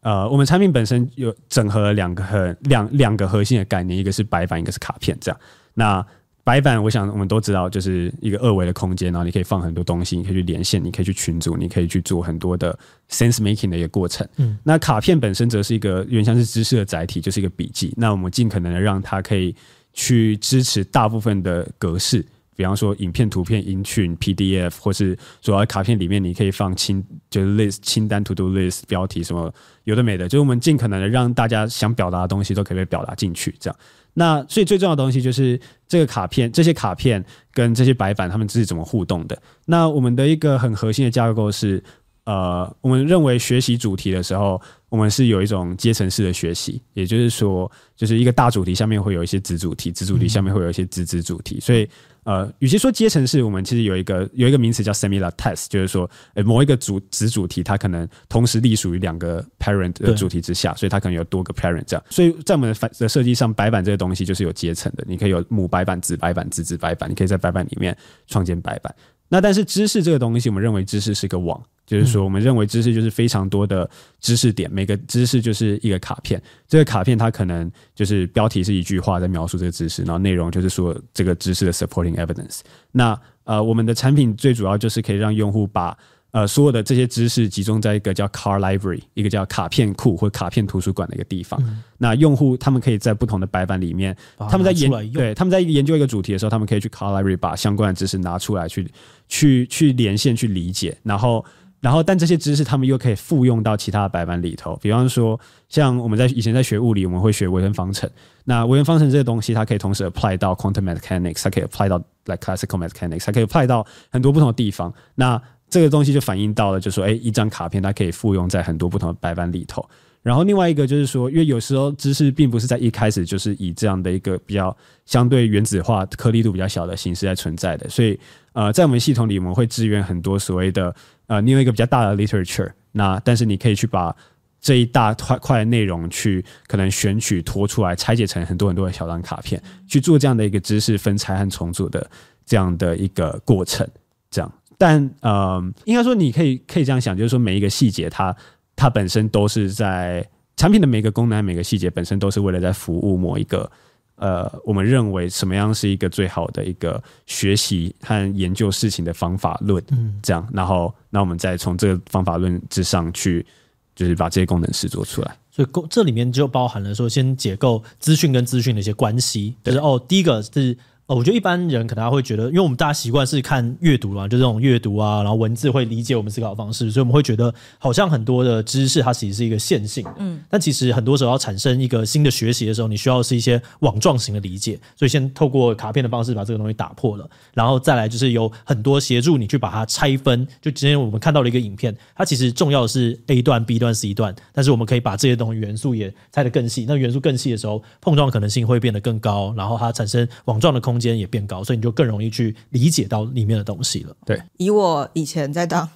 呃，我们产品本身有整合了两个很两两个核心的概念，一个是白板，一个是卡片，这样。那白板，我想我们都知道，就是一个二维的空间，然后你可以放很多东西，你可以去连线，你可以去群组，你可以去做很多的 sense making 的一个过程。嗯，那卡片本身则是一个原像是知识的载体，就是一个笔记。那我们尽可能的让它可以去支持大部分的格式。比方说，影片、图片、音讯、PDF，或是主要卡片里面，你可以放清，就是 list 清单、to do list 标题什么有的没的，就是我们尽可能的让大家想表达的东西都可以被表达进去。这样，那所以最重要的东西就是这个卡片，这些卡片跟这些白板，他们是怎么互动的？那我们的一个很核心的架构是，呃，我们认为学习主题的时候，我们是有一种阶层式的学习，也就是说，就是一个大主题下面会有一些子主题，子主题下面会有一些子子主题，所以。呃，与其说阶层式，我们其实有一个有一个名词叫 similar test，就是说，呃，某一个主子主题，它可能同时隶属于两个 parent 的主题之下，所以它可能有多个 parent 这样。所以在我们的反的设计上，白板这个东西就是有阶层的，你可以有母白板、子白板、子子白板，你可以在白板里面创建白板。那但是知识这个东西，我们认为知识是个网，就是说我们认为知识就是非常多的知识点，每个知识就是一个卡片。这个卡片它可能就是标题是一句话在描述这个知识，然后内容就是说这个知识的 supporting evidence。那呃，我们的产品最主要就是可以让用户把。呃，所有的这些知识集中在一个叫 Card Library，一个叫卡片库或卡片图书馆的一个地方。嗯、那用户他们可以在不同的白板里面，他们在研对他们在研究一个主题的时候，他们可以去 Card Library 把相关的知识拿出来去去去连线去理解，然后然后但这些知识他们又可以复用到其他的白板里头。比方说，像我们在以前在学物理，我们会学微分方程。那微分方程这个东西，它可以同时 apply 到 Quantum Mechanics，它可以 apply 到 like Classical Mechanics，它可以 apply 到很多不同的地方。那这个东西就反映到了，就是说，哎，一张卡片它可以复用在很多不同的白板里头。然后另外一个就是说，因为有时候知识并不是在一开始就是以这样的一个比较相对原子化、颗粒度比较小的形式来存在的，所以呃，在我们系统里，我们会支援很多所谓的呃，你有一个比较大的 literature，那但是你可以去把这一大块块的内容去可能选取拖出来，拆解成很多很多的小张卡片，去做这样的一个知识分拆和重组的这样的一个过程，这样。但呃，应该说你可以可以这样想，就是说每一个细节它，它它本身都是在产品的每个功能、每个细节本身都是为了在服务某一个呃，我们认为什么样是一个最好的一个学习和研究事情的方法论，嗯，这样，然后那我们再从这个方法论之上去，就是把这些功能实做出来。
所以，这里面就包含了说，先解构资讯跟资讯的一些关系，就是哦，第一个是。哦，我觉得一般人可能会觉得，因为我们大家习惯是看阅读嘛，就这种阅读啊，然后文字会理解我们思考的方式，所以我们会觉得好像很多的知识它其实是一个线性的，嗯，但其实很多时候要产生一个新的学习的时候，你需要是一些网状型的理解，所以先透过卡片的方式把这个东西打破了，然后再来就是有很多协助你去把它拆分。就今天我们看到了一个影片，它其实重要的是 A 段、B 段、C 段，但是我们可以把这些东西元素也拆得更细，那元素更细的时候，碰撞的可能性会变得更高，然后它产生网状的空间也变高，所以。你就更容易去理解到里面的东西了。
对，
以我以前在当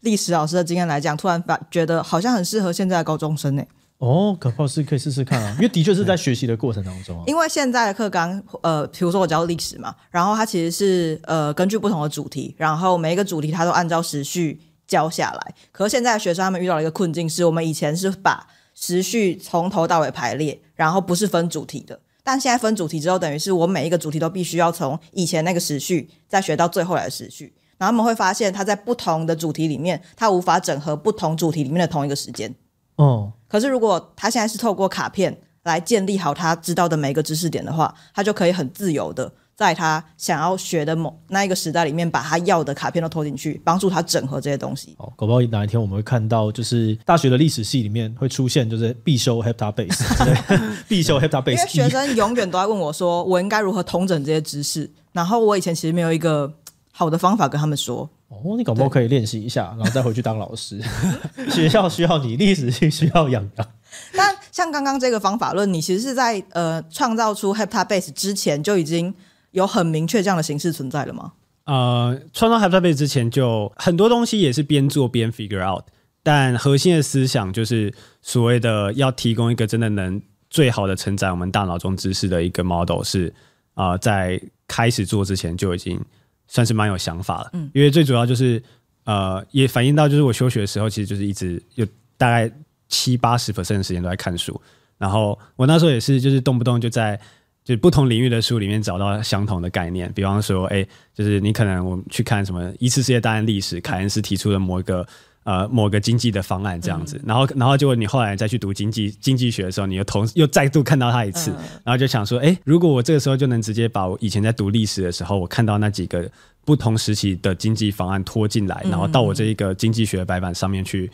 历史老师的经验来讲，突然发觉得好像很适合现在的高中生呢。
哦，可不好是可以试试看啊，因为的确是在学习的过程当中啊。<laughs>
因为现在的课纲，呃，比如说我教历史嘛，然后它其实是呃根据不同的主题，然后每一个主题它都按照时序教下来。可是现在的学生他们遇到了一个困境，是我们以前是把时序从头到尾排列，然后不是分主题的，但现在分主题之后，等于是我每一个主题都必须要从以前那个时序再学到最后来的时序，然后他们会发现他在不同的主题里面，他无法整合不同主题里面的同一个时间。
哦，
可是如果他现在是透过卡片来建立好他知道的每一个知识点的话，他就可以很自由的在他想要学的某那一个时代里面，把他要的卡片都投进去，帮助他整合这些东西。
哦，搞不好哪一天我们会看到，就是大学的历史系里面会出现，就是必修 Heptabase，对，<laughs> 必修 Heptabase。因为
学生永远都在问我说，我应该如何统整这些知识？然后我以前其实没有一个好的方法跟他们说。
哦，你搞不好可以练习一下，然后再回去当老师。<laughs> 学校需要你，历史系需要养洋。
但像刚刚这个方法论，你其实是在呃创造出 Heptabase 之前就已经有很明确这样的形式存在了吗？
呃，创造 Heptabase 之前就很多东西也是边做边 figure out，但核心的思想就是所谓的要提供一个真的能最好的承载我们大脑中知识的一个 model，是啊、呃，在开始做之前就已经。算是蛮有想法了，嗯，因为最主要就是，呃，也反映到就是我休学的时候，其实就是一直有大概七八十 percent 的时间都在看书，然后我那时候也是就是动不动就在就不同领域的书里面找到相同的概念，比方说，哎、欸，就是你可能我们去看什么一次世界大战历史，凯恩斯提出的某一个。呃，某个经济的方案这样子，嗯、然后，然后结果你后来再去读经济经济学的时候，你又同又再度看到它一次，嗯、然后就想说，哎，如果我这个时候就能直接把我以前在读历史的时候，我看到那几个不同时期的经济方案拖进来，然后到我这一个经济学的白板上面去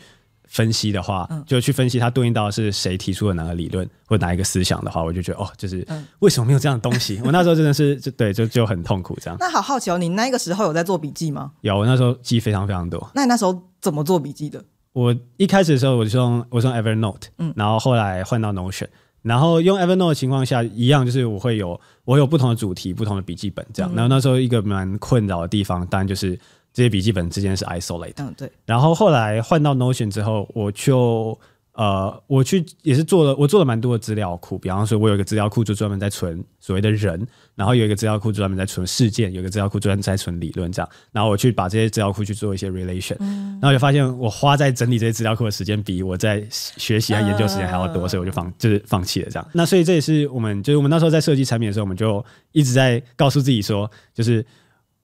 分析的话，嗯、就去分析它对应到是谁提出的哪个理论或哪一个思想的话，我就觉得哦，就是为什么没有这样的东西？<laughs> 我那时候真的是就对，就就很痛苦这样。
那好好奇哦，你那个时候有在做笔记吗？
有，我那时候记非常非常多。
那你那时候？怎么做笔记的？
我一开始的时候我就用我用 Evernote，嗯，然后后来换到 Notion，然后用 Evernote 的情况下一样，就是我会有我有不同的主题、不同的笔记本这样。嗯、然后那时候一个蛮困扰的地方，当然就是这些笔记本之间是 isolate。嗯，对。然后后来换到 Notion 之后，我就。呃，我去也是做了，我做了蛮多的资料库。比方说，我有一个资料库就专门在存所谓的人，然后有一个资料库专门在存事件，有一个资料库专门在存理论这样。然后我去把这些资料库去做一些 relation，嗯，然后就发现我花在整理这些资料库的时间比我在学习和研究时间还要多，所以我就放就是放弃了这样。那所以这也是我们就是我们那时候在设计产品的时候，我们就一直在告诉自己说，就是。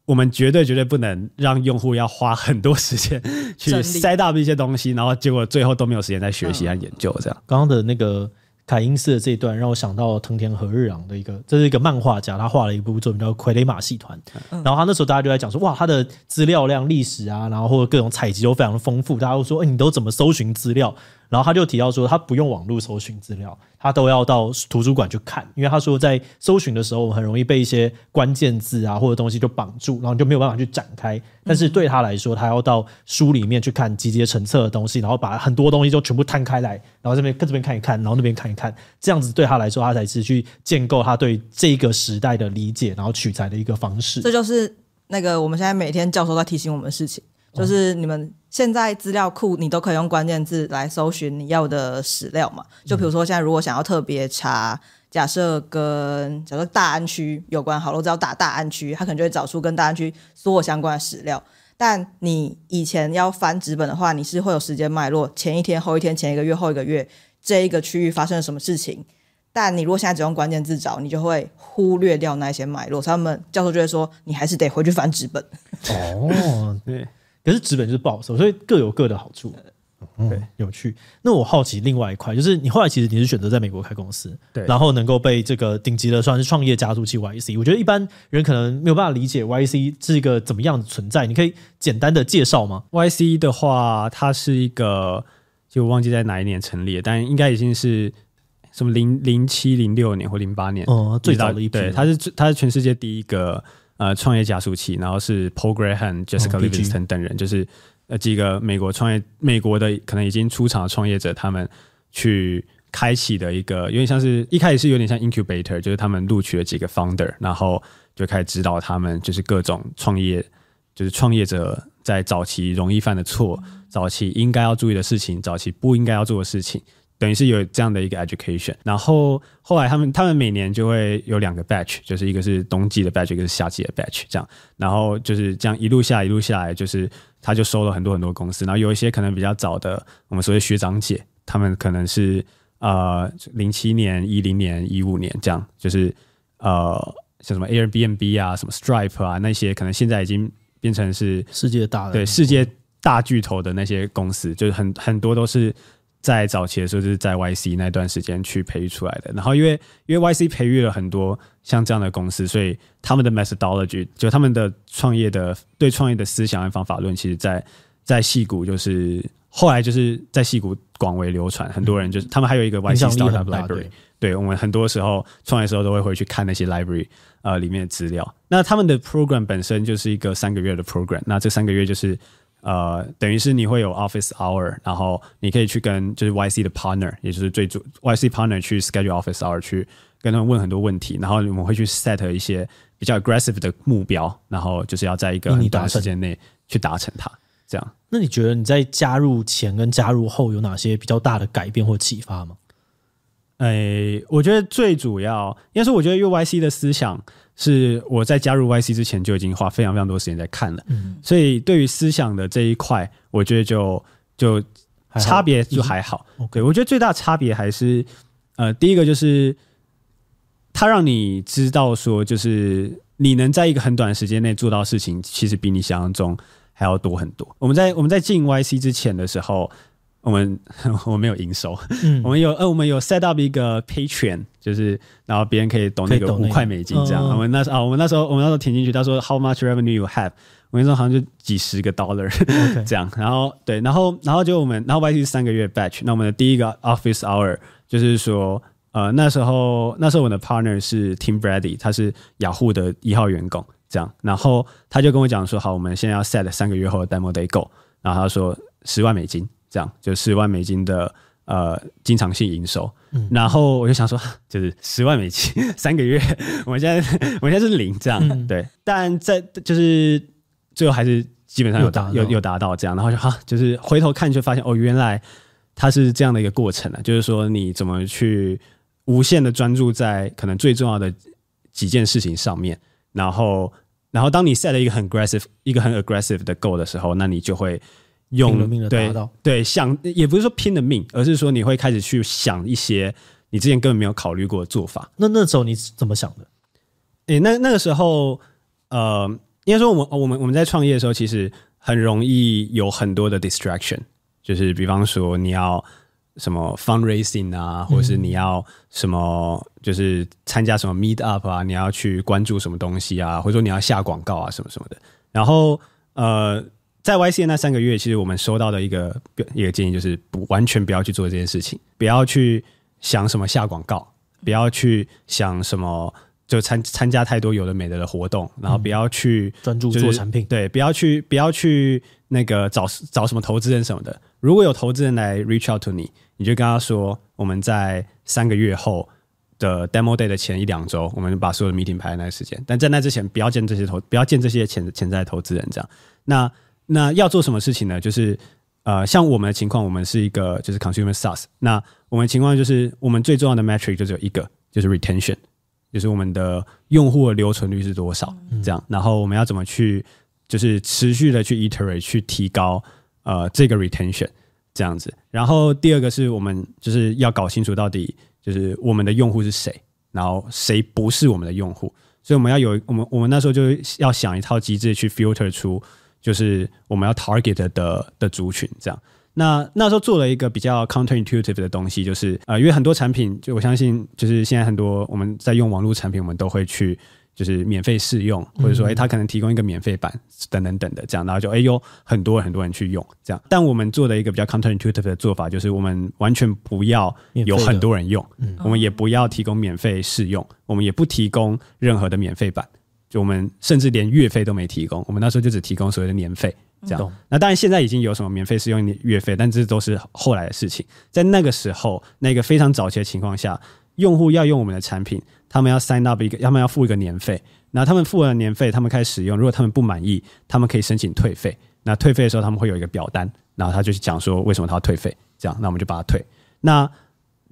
我们绝对绝对不能让用户要花很多时间 <laughs> 去 set up 一些东西，然后结果最后都没有时间在学习和研究。这样，
刚刚的那个凯因斯的这一段让我想到藤田和日郎的一个，这是一个漫画家，他画了一部作品叫《傀儡马戏团》，然后他那时候大家就在讲说，哇，他的资料量、历史啊，然后或者各种采集都非常的丰富，大家都说，哎，你都怎么搜寻资料？然后他就提到说，他不用网络搜寻资料，他都要到图书馆去看，因为他说在搜寻的时候我们很容易被一些关键字啊或者东西就绑住，然后你就没有办法去展开。但是对他来说，他要到书里面去看集结成册的东西，然后把很多东西就全部摊开来，然后这边跟这边看一看，然后那边看一看，这样子对他来说，他才是去建构他对这个时代的理解，然后取材的一个方式。
这就是那个我们现在每天教授在提醒我们的事情。就是你们现在资料库，你都可以用关键字来搜寻你要的史料嘛？就比如说现在如果想要特别查，假设跟假设大安区有关，好了，我只要打大安区，他可能就会找出跟大安区所有相关的史料。但你以前要翻纸本的话，你是会有时间脉络，前一天、后一天、前一个月、后一个月这一个区域发生了什么事情。但你如果现在只用关键字找，你就会忽略掉那些脉络。他们教授就会说，你还是得回去翻纸本。<laughs>
哦，对。可是纸本就是不好搜，所以各有各的好处。对、嗯，有趣。那我好奇另外一块，就是你后来其实你是选择在美国开公司，对，然后能够被这个顶级的算是创业加速器 YC。我觉得一般人可能没有办法理解 YC 是一个怎么样的存在，你可以简单的介绍吗
？YC 的话，它是一个，就忘记在哪一年成立，但应该已经是什么零零七零六年或零八年
哦、嗯，最早的一批。
对，它是它是全世界第一个。呃，创业加速器，然后是 Paul Graham、Jessica Livingston 等人，就是呃几个美国创业、美国的可能已经出场的创业者，他们去开启的一个，有点像是一开始是有点像 incubator，就是他们录取了几个 founder，然后就开始指导他们，就是各种创业，就是创业者在早期容易犯的错，早期应该要注意的事情，早期不应该要做的事情。等于是有这样的一个 education。然后后来他们他们每年就会有两个 batch，就是一个是冬季的 batch，一个是夏季的 batch，这样。然后就是这样一路下一路下来，就是他就收了很多很多公司。然后有一些可能比较早的，我们所谓学长姐，他们可能是呃零七年、一零年、一五年这样，就是呃像什么 Airbnb 啊、什么 Stripe 啊那些，可能现在已经变成是
世界大的
对世界。大巨头的那些公司，就是很很多都是在早期的时候，就是在 YC 那段时间去培育出来的。然后因为因为 YC 培育了很多像这样的公司，所以他们的 methodology 就他们的创业的对创业的思想和方法论，其实在在戏谷就是后来就是在戏谷广为流传。很多人就是他们还有一个 YC Startup Library，对我们很多时候创业的时候都会回去看那些 library 呃里面的资料。那他们的 program 本身就是一个三个月的 program，那这三个月就是。呃，等于是你会有 office hour，然后你可以去跟就是 YC 的 partner，也就是最主 YC partner 去 schedule office hour，去跟他们问很多问题，然后我们会去 set 一些比较 aggressive 的目标，然后就是要在一个很短的时间内去达成它。这样，
那你觉得你在加入前跟加入后有哪些比较大的改变或启发吗？
诶，我觉得最主要，因为是我觉得 U Y C 的思想。是我在加入 YC 之前就已经花非常非常多时间在看了，嗯，所以对于思想的这一块，我觉得就就差别就还好。对，我觉得最大差别还是，呃，第一个就是他让你知道说，就是你能在一个很短的时间内做到事情，其实比你想象中还要多很多。我们在我们在进 YC 之前的时候。我们 <laughs> 我们没有营收，嗯、我们有呃，我们有 set up 一个 Patreon，就是然后别人可以懂那个五块美金这样。我们那时候啊，我们那时候我们那时候填进去，他说 How much revenue you have？我们那时候好像就几十个 dollar. <laughs> 这样。然后对，然后然后就我们然后 YT 是三个月 batch。那我们的第一个 office hour 就是说，呃，那时候那时候我的 partner 是 Tim Brady，他是雅虎的一号员工这样。然后他就跟我讲说，好，我们现在要 set 三个月后的 demo day go。然后他说十万美金。这样就十万美金的呃经常性营收，嗯、然后我就想说，就是十万美金三个月，我们现在我们现在是零这样，嗯、对，但在就是最后还是基本上有达有有达到这样，然后就哈，就是回头看就发现哦，原来它是这样的一个过程啊，就是说你怎么去无限的专注在可能最重要的几件事情上面，然后然后当你 set 了一个很 aggressive 一个很 aggressive 的 goal 的时候，那你就会。用
拼了命的达到，
对对，想也不是说拼了命，而是说你会开始去想一些你之前根本没有考虑过的做法。
那那时候你怎么想的？
诶，那那个时候，呃，应该说我们我们我们在创业的时候，其实很容易有很多的 distraction，就是比方说你要什么 fundraising 啊，或者是你要什么，就是参加什么 meet up 啊，你要去关注什么东西啊，或者说你要下广告啊，什么什么的。然后，呃。在 YC 那三个月，其实我们收到的一个一个建议就是，不完全不要去做这件事情，不要去想什么下广告，不要去想什么就参参加太多有的没的的活动，然后不要去
专注做产品，
对，不要去不要去那个找找什么投资人什么的。如果有投资人来 reach out to 你，你就跟他说，我们在三个月后的 demo day 的前一两周，我们把所有的 meeting 排在那个时间。但在那之前，不要见这些投，不要见这些潜潜在投资人，这样那。那要做什么事情呢？就是，呃，像我们的情况，我们是一个就是 consumer SaaS。那我们的情况就是，我们最重要的 metric 就只有一个，就是 retention，就是我们的用户的留存率是多少，这样。然后我们要怎么去，就是持续的去 iterate，去提高呃这个 retention 这样子。然后第二个是我们就是要搞清楚到底就是我们的用户是谁，然后谁不是我们的用户。所以我们要有我们我们那时候就要想一套机制去 filter 出。就是我们要 target 的的族群，这样。那那时候做了一个比较 counterintuitive 的东西，就是呃，因为很多产品，就我相信，就是现在很多我们在用网络产品，我们都会去就是免费试用，或者说，哎，他可能提供一个免费版等等等的这样，然后就哎呦，很多很多人去用这样。但我们做的一个比较 counterintuitive 的做法，就是我们完全不要有很多人用，我们也不要提供免费试用，我们也不提供任何的免费版。就我们甚至连月费都没提供，我们那时候就只提供所谓的年费，这样。那当然现在已经有什么免费试用月费，但这都是后来的事情。在那个时候，那个非常早期的情况下，用户要用我们的产品，他们要 sign up 一个，他们要付一个年费。那他们付了年费，他们开始使用，如果他们不满意，他们可以申请退费。那退费的时候，他们会有一个表单，然后他就去讲说为什么他要退费，这样，那我们就把它退。那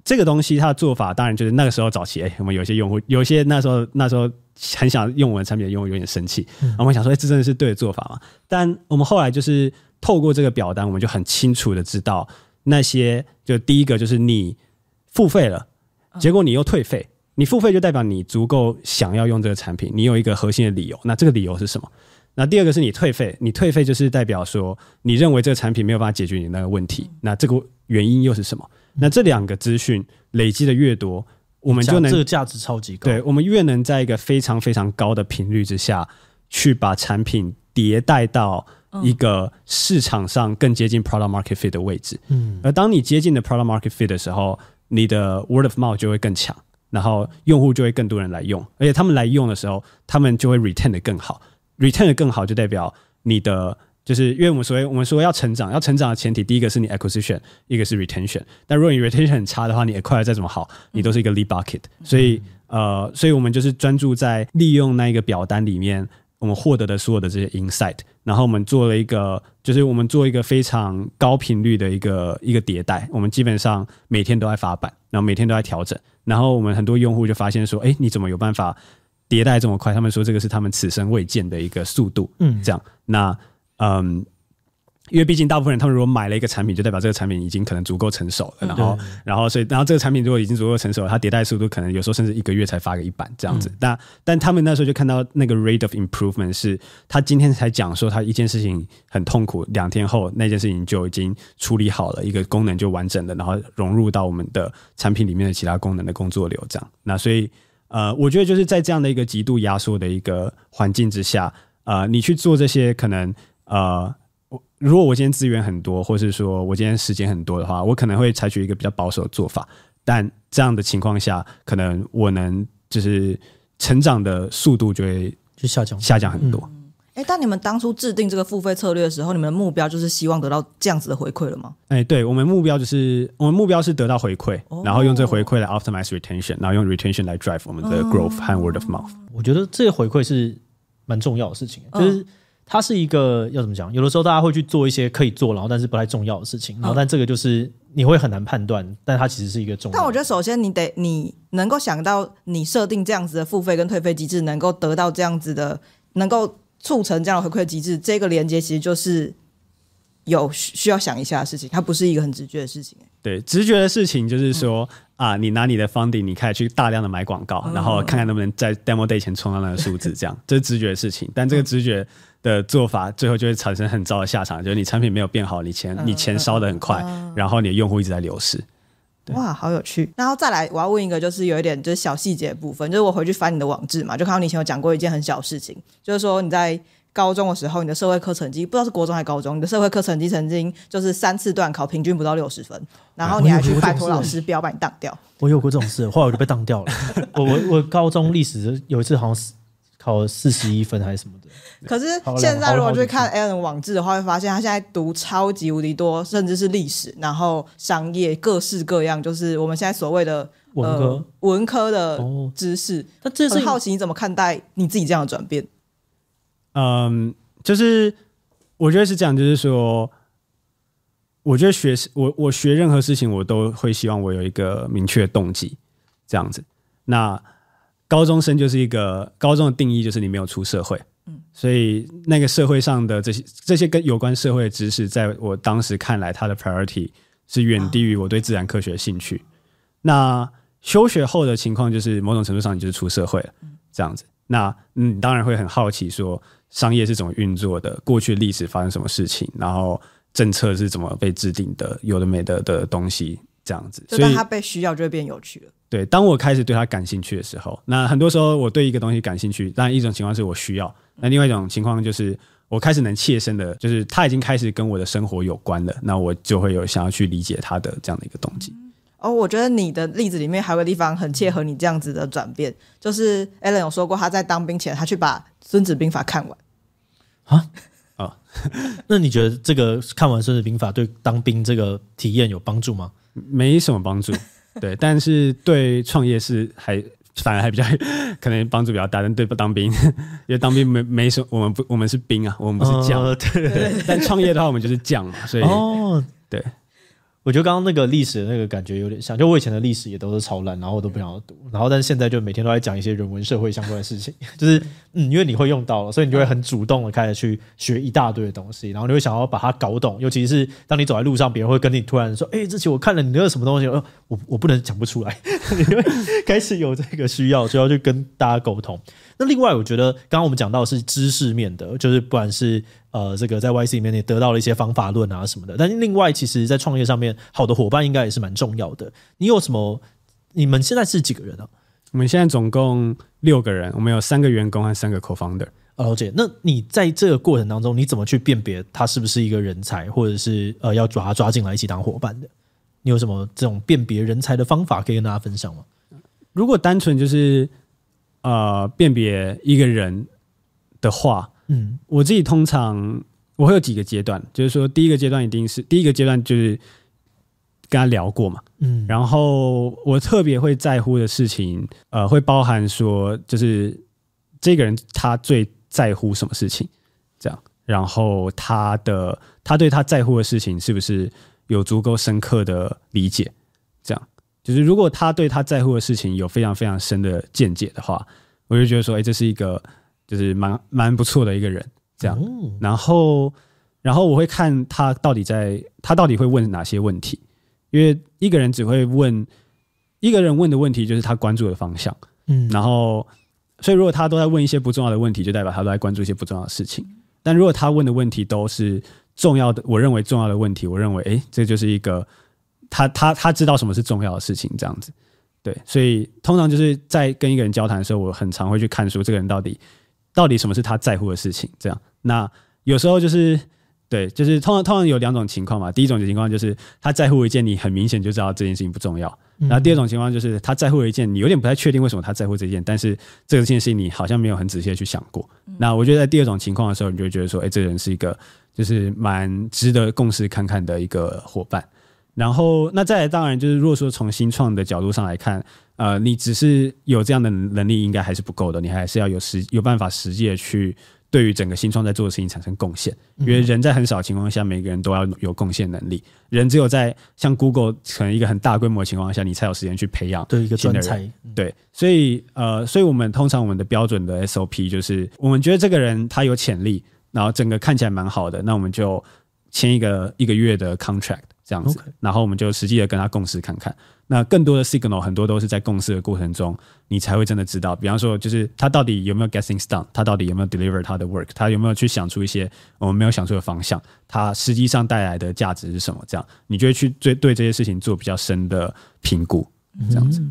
这个东西它的做法，当然就是那个时候早期，哎，我们有些用户，有些那时候那时候很想用我们的产品的用户有点生气，嗯、然后我们想说，哎，这真的是对的做法吗？但我们后来就是透过这个表单，我们就很清楚的知道那些，就第一个就是你付费了，结果你又退费，你付费就代表你足够想要用这个产品，你有一个核心的理由，那这个理由是什么？那第二个是你退费，你退费就是代表说你认为这个产品没有办法解决你那个问题，那这个原因又是什么？那这两个资讯累积的越多，我们就能
这个价值超级高。
对，我们越能在一个非常非常高的频率之下去把产品迭代到一个市场上更接近 product market fit 的位置。嗯，而当你接近的 product market fit 的时候，你的 word of mouth 就会更强，然后用户就会更多人来用，而且他们来用的时候，他们就会 retain 的更好，retain 的更好就代表你的。就是因为我们所谓我们说要成长，要成长的前提，第一个是你 acquisition，一个是 retention。但如果你 retention 很差的话，你 acquire 再怎么好，你都是一个 lead bucket。所以呃，所以我们就是专注在利用那一个表单里面我们获得的所有的这些 insight，然后我们做了一个，就是我们做一个非常高频率的一个一个迭代。我们基本上每天都在发版，然后每天都在调整。然后我们很多用户就发现说，哎，你怎么有办法迭代这么快？他们说这个是他们此生未见的一个速度。嗯，这样那。嗯，因为毕竟大部分人，他们如果买了一个产品，就代表这个产品已经可能足够成熟了。然后，然后，所以，然后这个产品如果已经足够成熟了，它迭代速度可能有时候甚至一个月才发个一版这样子。但，但他们那时候就看到那个 rate of improvement 是，他今天才讲说他一件事情很痛苦，两天后那件事情就已经处理好了，一个功能就完整了，然后融入到我们的产品里面的其他功能的工作流这样。那所以，呃，我觉得就是在这样的一个极度压缩的一个环境之下，呃，你去做这些可能。呃，我如果我今天资源很多，或是说我今天时间很多的话，我可能会采取一个比较保守的做法。但这样的情况下，可能我能就是成长的速度就会
就下降
下降很多。
哎、嗯，但你们当初制定这个付费策略的时候，你们的目标就是希望得到这样子的回馈了吗？
哎，对，我们目标就是我们目标是得到回馈，哦、然后用这个回馈来 optimize retention，然后用 retention 来 drive 我们的 growth 和 word of mouth。
我觉得这个回馈是蛮重要的事情，就是。它是一个要怎么讲？有的时候大家会去做一些可以做，然后但是不太重要的事情，然后但这个就是你会很难判断，但它其实是一个重要。
但我觉得首先你得你能够想到你设定这样子的付费跟退费机制，能够得到这样子的，能够促成这样的回馈机制，这个连接其实就是有需要想一下的事情，它不是一个很直觉的事情。
对，直觉的事情就是说、嗯、啊，你拿你的 funding，你开始去大量的买广告，然后看看能不能在 demo day 前冲到那个数字，这样这是直觉的事情。但这个直觉。的做法最后就会产生很糟的下场，就是你产品没有变好，你钱你钱烧的很快，然后你的用户一直在流失。
哇，好有趣！然后再来，我要问一个，就是有一点就是小细节的部分，就是我回去翻你的网志嘛，就看到你以前有讲过一件很小的事情，就是说你在高中的时候，你的社会课成绩不知道是国中还是高中，你的社会课成绩曾经就是三次段考平均不到六十分，然后你还去拜托老师不要把你当掉。
我有过这种事，后来我就被当掉了。我我我高中历史有一次好像是。考了四十一分还是什么的？
可是现在如果去看 Allen 网志的话，会发现他现在读超级无敌多，甚至是历史，然后商业各式各样，就是我们现在所谓的文科、呃、文科的知识。那这是好奇你怎么看待你自己这样的转变？
嗯，就是我觉得是这样，就是说，我觉得学我我学任何事情，我都会希望我有一个明确的动机，这样子。那高中生就是一个高中的定义，就是你没有出社会，嗯，所以那个社会上的这些这些跟有关社会的知识，在我当时看来，它的 priority 是远低于我对自然科学的兴趣。那休学后的情况就是，某种程度上你就是出社会了，这样子。那嗯，当然会很好奇说，商业是怎么运作的，过去历史发生什么事情，然后政策是怎么被制定的，有的没的的东西，这样子。
所以它被需要，就会变有趣了。
对，当我开始对他感兴趣的时候，那很多时候我对一个东西感兴趣，当然一种情况是我需要，那另外一种情况就是我开始能切身的，就是他已经开始跟我的生活有关了，那我就会有想要去理解他的这样的一个动机。
哦，我觉得你的例子里面还有个地方很切合你这样子的转变，就是 Allen 有说过他在当兵前，他去把《孙子兵法》看完。
啊啊，哦、<laughs> 那你觉得这个看完《孙子兵法》对当兵这个体验有帮助吗？
没什么帮助。<laughs> 对，但是对创业是还反而还比较 <laughs> 可能帮助比较大，但对不当兵，<laughs> 因为当兵没没什么，我们不我们是兵啊，我们不是将，呃、对。但创业的话，我们就是将嘛，所以哦，对。
我觉得刚刚那个历史的那个感觉有点像，就我以前的历史也都是超烂，然后我都不想要读，然后但是现在就每天都在讲一些人文社会相关的事情，<laughs> 就是嗯，因为你会用到了，所以你就会很主动的开始去学一大堆的东西，然后你会想要把它搞懂，尤其是当你走在路上，别人会跟你突然说，哎、欸，之前我看了你那个什么东西，我我不能讲不出来，<laughs> 你会开始有这个需要，就要去跟大家沟通。那另外，我觉得刚刚我们讲到的是知识面的，就是不管是呃这个在 YC 里面也得到了一些方法论啊什么的。但是另外，其实，在创业上面，好的伙伴应该也是蛮重要的。你有什么？你们现在是几个人啊？
我们现在总共六个人，我们有三个员工和三个 co-founder。
了解。那你在这个过程当中，你怎么去辨别他是不是一个人才，或者是呃要抓他抓进来一起当伙伴的？你有什么这种辨别人才的方法可以跟大家分享吗？
如果单纯就是。呃，辨别一个人的话，嗯，我自己通常我会有几个阶段，就是说第一个阶段一定是第一个阶段就是跟他聊过嘛，嗯，然后我特别会在乎的事情，呃，会包含说就是这个人他最在乎什么事情，这样，然后他的他对他在乎的事情是不是有足够深刻的理解，这样。就是如果他对他在乎的事情有非常非常深的见解的话，我就觉得说，哎，这是一个就是蛮蛮不错的一个人，这样。然后，然后我会看他到底在，他到底会问哪些问题，因为一个人只会问一个人问的问题，就是他关注的方向。嗯，然后，所以如果他都在问一些不重要的问题，就代表他都在关注一些不重要的事情。但如果他问的问题都是重要的，我认为重要的问题，我认为，哎，这就是一个。他他他知道什么是重要的事情，这样子，对，所以通常就是在跟一个人交谈的时候，我很常会去看书，这个人到底到底什么是他在乎的事情，这样。那有时候就是对，就是通常通常有两种情况嘛。第一种情况就是他在乎一件你很明显就知道这件事情不重要，然后第二种情况就是他在乎一件你有点不太确定为什么他在乎这件，但是这件事情你好像没有很仔细的去想过。那我觉得在第二种情况的时候，你就会觉得说，哎，这个人是一个就是蛮值得共事看看的一个伙伴。然后，那再来，当然就是，如果说从新创的角度上来看，呃，你只是有这样的能力，应该还是不够的，你还是要有实有办法实际的去对于整个新创在做的事情产生贡献。因为人在很少情况下，每个人都要有贡献能力。人只有在像 Google 可能一个很大规模的情况下，你才有时间去培养
对一个专才。
对，所以呃，所以我们通常我们的标准的 SOP 就是，我们觉得这个人他有潜力，然后整个看起来蛮好的，那我们就签一个一个月的 contract。这样子，然后我们就实际的跟他共事看看。那更多的 signal 很多都是在共事的过程中，你才会真的知道。比方说，就是他到底有没有 get things done，他到底有没有 deliver 他的 work，他有没有去想出一些我们没有想出的方向，他实际上带来的价值是什么？这样，你就会去对对这些事情做比较深的评估。这样子。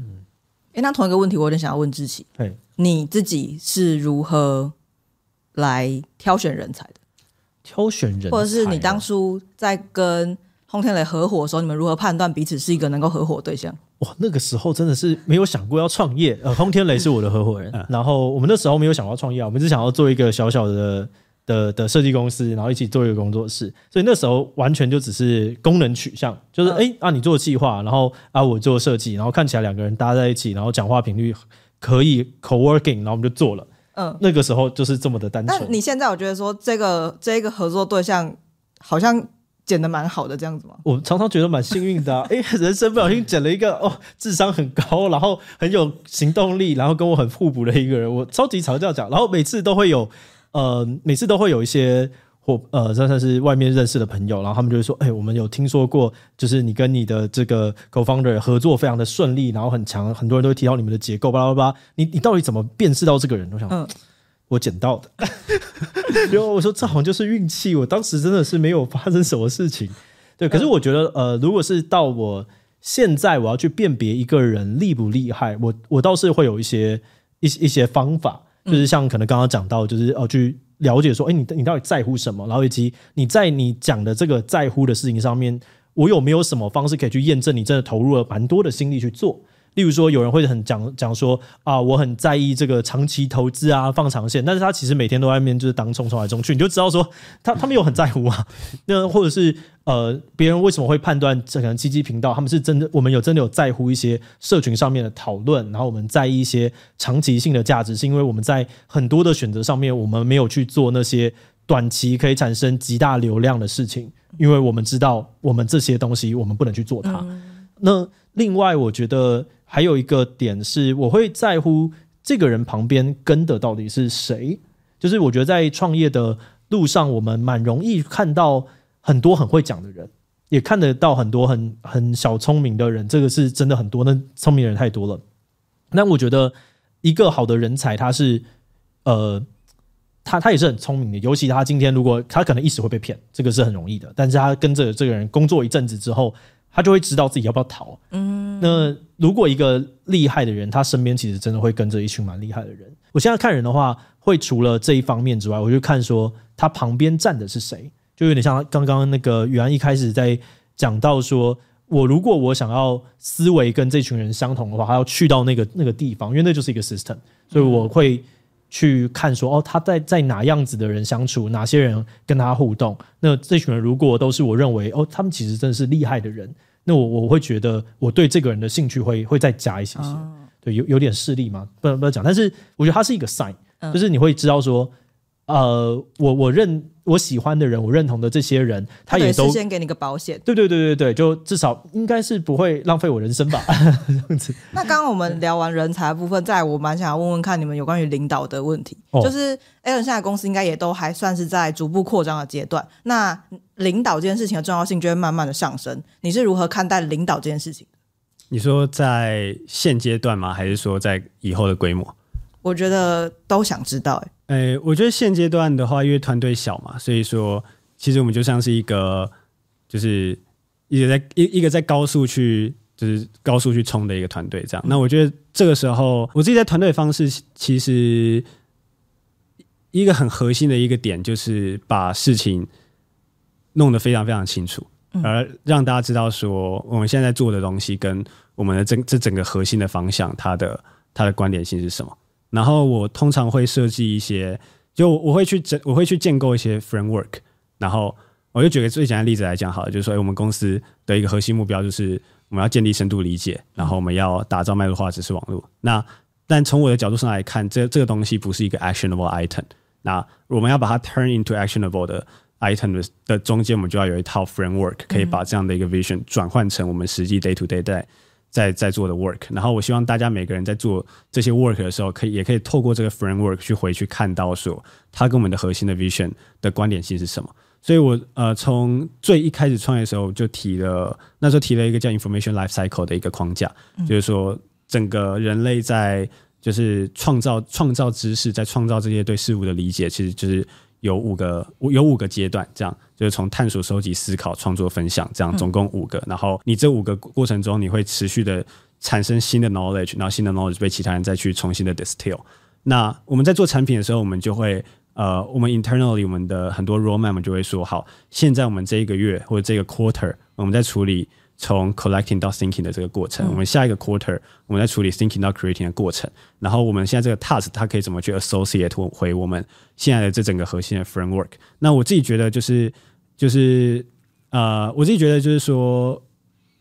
哎，那同一个问题，我有点想要问志祺，你自己是如何来挑选人才的？
挑选人才，
或者是你当初在跟轰天雷合伙的时候，你们如何判断彼此是一个能够合伙对象？
哇，那个时候真的是没有想过要创业。呃，<laughs> 轰天雷是我的合伙人，然后我们那时候没有想过要创业，我们只想要做一个小小的的的设计公司，然后一起做一个工作室。所以那时候完全就只是功能取向，就是哎、嗯、啊，你做计划，然后啊我做设计，然后看起来两个人搭在一起，然后讲话频率可以 co-working，然后我们就做了。嗯，那个时候就是这么的单纯。
那你现在我觉得说这个这个合作对象好像。捡的蛮好的，这样子吗？
我常常觉得蛮幸运的、啊，哎、欸，人生不小心捡了一个哦，智商很高，然后很有行动力，然后跟我很互补的一个人，我超级常这样讲，然后每次都会有，呃，每次都会有一些或呃，算算是外面认识的朋友，然后他们就会说，哎、欸，我们有听说过，就是你跟你的这个 co-founder 合作非常的顺利，然后很强，很多人都会提到你们的结构，巴拉巴拉，你你到底怎么辨识到这个人？我想，嗯。我捡到的，<laughs> 然后我说这好像就是运气。我当时真的是没有发生什么事情，对。可是我觉得，呃，如果是到我现在，我要去辨别一个人厉不厉害，我我倒是会有一些一一些方法，就是像可能刚刚讲到，就是哦，去了解说，哎，你你到底在乎什么，然后以及你在你讲的这个在乎的事情上面，我有没有什么方式可以去验证你真的投入了蛮多的心力去做。例如说，有人会很讲讲说啊，我很在意这个长期投资啊，放长线，但是他其实每天都在外面就是当冲冲来冲去，你就知道说他他们有很在乎啊。<laughs> 那或者是呃，别人为什么会判断这可能基基频道他们是真的，我们有真的有在乎一些社群上面的讨论，然后我们在意一些长期性的价值，是因为我们在很多的选择上面，我们没有去做那些短期可以产生极大流量的事情，因为我们知道我们这些东西我们不能去做它。嗯、那另外，我觉得还有一个点是，我会在乎这个人旁边跟的到底是谁。就是我觉得在创业的路上，我们蛮容易看到很多很会讲的人，也看得到很多很很小聪明的人。这个是真的很多，那聪明的人太多了。那我觉得一个好的人才，他是呃。他他也是很聪明的，尤其他今天如果他可能一时会被骗，这个是很容易的。但是他跟着这个人工作一阵子之后，他就会知道自己要不要逃。嗯，那如果一个厉害的人，他身边其实真的会跟着一群蛮厉害的人。我现在看人的话，会除了这一方面之外，我就看说他旁边站的是谁，就有点像刚刚那个宇安一开始在讲到说，我如果我想要思维跟这群人相同的话，他要去到那个那个地方，因为那就是一个 system，所以我会。去看说哦，他在在哪样子的人相处，哪些人跟他互动？那这群人如果都是我认为哦，他们其实真的是厉害的人，那我我会觉得我对这个人的兴趣会会再加一些些，哦、对，有有点势力嘛，不能不能讲，但是我觉得它是一个 sign，、嗯、就是你会知道说，呃，我我认。我喜欢的人，我认同的这些人，他也都
先给你个保险。
对对对对对，就至少应该是不会浪费我人生吧。<laughs> 这样子。
那刚刚我们聊完人才的部分，再来我蛮想要问问看你们有关于领导的问题。哦、就是 Alan 现在公司应该也都还算是在逐步扩张的阶段，那领导这件事情的重要性就会慢慢的上升。你是如何看待领导这件事情？
你说在现阶段吗？还是说在以后的规模？
我觉得都想知道、欸。
诶、欸，我觉得现阶段的话，因为团队小嘛，所以说其实我们就像是一个，就是一直在一一个在高速去，就是高速去冲的一个团队这样。那我觉得这个时候，我自己在团队方式，其实一个很核心的一个点，就是把事情弄得非常非常清楚，而让大家知道说，我们现在在做的东西跟我们的这这整个核心的方向，它的它的关联性是什么。然后我通常会设计一些，就我会去整，我会去建构一些 framework。然后我就举个最简单的例子来讲好了，就是说，我们公司的一个核心目标就是我们要建立深度理解，然后我们要打造脉络化知识网络。那但从我的角度上来看，这这个东西不是一个 actionable item。那我们要把它 turn into actionable 的 item 的的中间，我们就要有一套 framework，可以把这样的一个 vision 转换成我们实际 day to day 在。在在做的 work，然后我希望大家每个人在做这些 work 的时候，可以也可以透过这个 framework 去回去看到说，它跟我们的核心的 vision 的关联性是什么。所以我呃从最一开始创业的时候就提了，那时候提了一个叫 information life cycle 的一个框架，嗯、就是说整个人类在就是创造创造知识，在创造这些对事物的理解，其实就是。有五个，有五个阶段，这样就是从探索、收集、思考、创作、分享，这样总共五个。嗯、然后你这五个过程中，你会持续的产生新的 knowledge，然后新的 knowledge 被其他人再去重新的 distill。那我们在做产品的时候，我们就会呃，我们 internally 我们的很多 roadmap 就会说，好，现在我们这一个月或者这个 quarter，我们在处理。从 collecting 到 thinking 的这个过程，嗯、我们下一个 quarter 我们在处理 thinking 到 creating 的过程，然后我们现在这个 task 它可以怎么去 associate 回我们现在的这整个核心的 framework？那我自己觉得就是就是呃，我自己觉得就是说，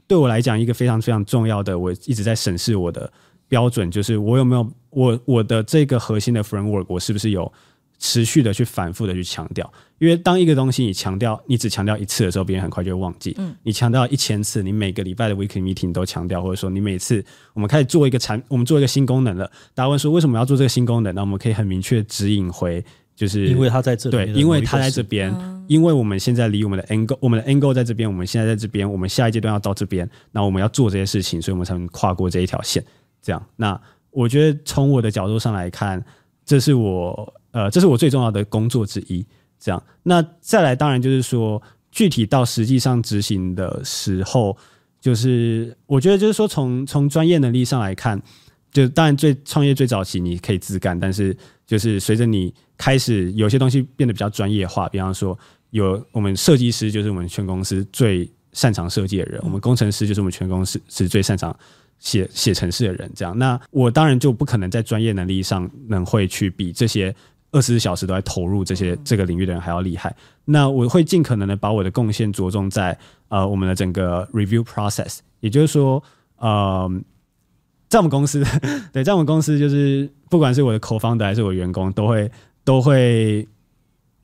对我来讲一个非常非常重要的，我一直在审视我的标准，就是我有没有我我的这个核心的 framework，我是不是有。持续的去反复的去强调，因为当一个东西你强调，你只强调一次的时候，别人很快就会忘记。嗯，你强调一千次，你每个礼拜的 weekly meeting 都强调，或者说你每次我们开始做一个产，我们做一个新功能了，大家问说为什么要做这个新功能？那我们可以很明确指引回，就是
因为它在这里，
对，因为它在这边，嗯、因为我们现在离我们的 goal，我们的 goal 在这边，我们现在在这边，我们下一阶段要到这边，那我们要做这些事情，所以我们才能跨过这一条线。这样，那我觉得从我的角度上来看，这是我。呃，这是我最重要的工作之一。这样，那再来，当然就是说，具体到实际上执行的时候，就是我觉得，就是说，从从专业能力上来看，就当然最创业最早期你可以自干，但是就是随着你开始有些东西变得比较专业化，比方说有我们设计师就是我们全公司最擅长设计的人，我们工程师就是我们全公司是最擅长。写写程式的人，这样，那我当然就不可能在专业能力上能会去比这些二十四小时都在投入这些这个领域的人还要厉害。那我会尽可能的把我的贡献着重在呃我们的整个 review process，也就是说，呃，在我们公司，<laughs> 对，在我们公司就是不管是我的 co-founder 还是我的员工，都会都会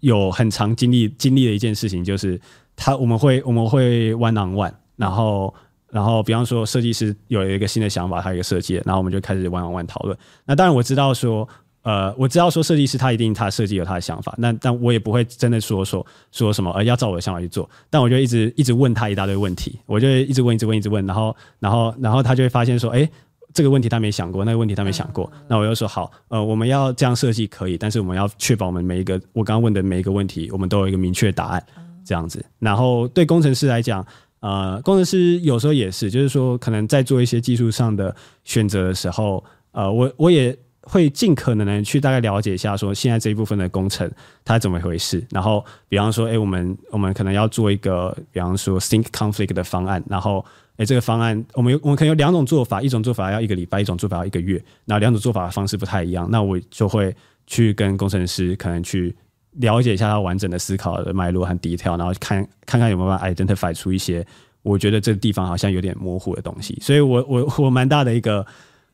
有很长经历经历的一件事情，就是他我们会我们会 one on one，然后然后比方说设计师有一个新的想法，他有一个设计，然后我们就开始 one on one 讨论。那当然我知道说。呃，我知道说设计师他一定他设计有他的想法，那但我也不会真的说说说什么呃要照我的想法去做，但我就一直一直问他一大堆问题，我就一直问一直问一直问，然后然后然后他就会发现说，哎，这个问题他没想过，那个问题他没想过，那我又说好，呃，我们要这样设计可以，但是我们要确保我们每一个我刚刚问的每一个问题，我们都有一个明确的答案，这样子。然后对工程师来讲，呃，工程师有时候也是，就是说可能在做一些技术上的选择的时候，呃，我我也。会尽可能的去大概了解一下，说现在这一部分的工程它怎么回事。然后，比方说，哎，我们我们可能要做一个，比方说，think conflict 的方案。然后，哎，这个方案我们有我们可能有两种做法，一种做法要一个礼拜，一种做法要一个月。然后两种做法的方式不太一样，那我就会去跟工程师可能去了解一下他完整的思考的脉络和 detail，然后看看看有没有办法 identify 出一些我觉得这个地方好像有点模糊的东西。所以我我我蛮大的一个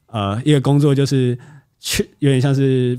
呃一个工作就是。去有点像是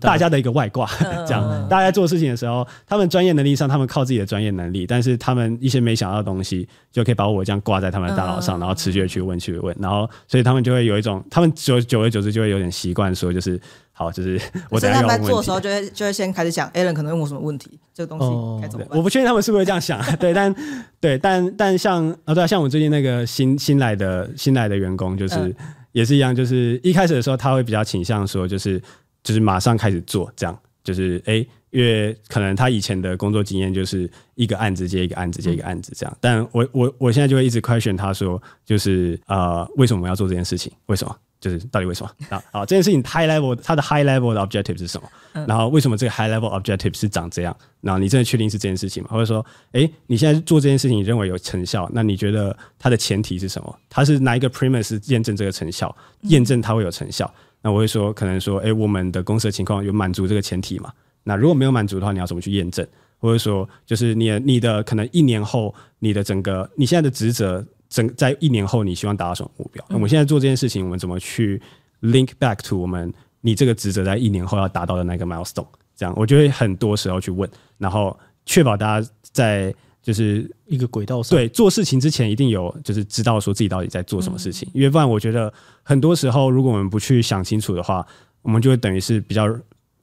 大家的一个外挂，<laughs> 这样大家在做事情的时候，他们专业能力上，他们靠自己的专业能力，但是他们一些没想到的东西，就可以把我这样挂在他们的大脑上，然后持续的去问去问，然后所以他们就会有一种，他们久久而久之就会有点习惯说，就是好，就是我在他们
做的时候，就会就会先开始想，Alan 可能问我什么问题，这个东西该怎么办？
我不确定他们是不是会这样想，对，但对，但但像啊，对啊，像我最近那个新新来的新来的员工，就是。也是一样，就是一开始的时候，他会比较倾向说，就是就是马上开始做，这样就是哎、因为可能他以前的工作经验就是一个案子接一个案子接一个案子这样。但我我我现在就会一直 question 他说，就是呃，为什么我要做这件事情？为什么？就是到底为什么？啊，好，这件事情 high level 它的 high level 的 objective 是什么？然后为什么这个 high level objective 是长这样？然后你真的确定是这件事情吗？或者说，诶，你现在做这件事情，你认为有成效？那你觉得它的前提是什么？它是哪一个 premise 验证这个成效？验证它会有成效？那我会说，可能说，诶，我们的公司的情况有满足这个前提吗？那如果没有满足的话，你要怎么去验证？或者说，就是你你的可能一年后，你的整个你现在的职责，整在一年后，你希望达到什么目标？那我们现在做这件事情，我们怎么去？Link back to 我们，你这个职责在一年后要达到的那个 milestone，这样我就会很多时候去问，然后确保大家在就是
一个轨道上。
对，做事情之前一定有就是知道说自己到底在做什么事情，因为不然我觉得很多时候如果我们不去想清楚的话，我们就会等于是比较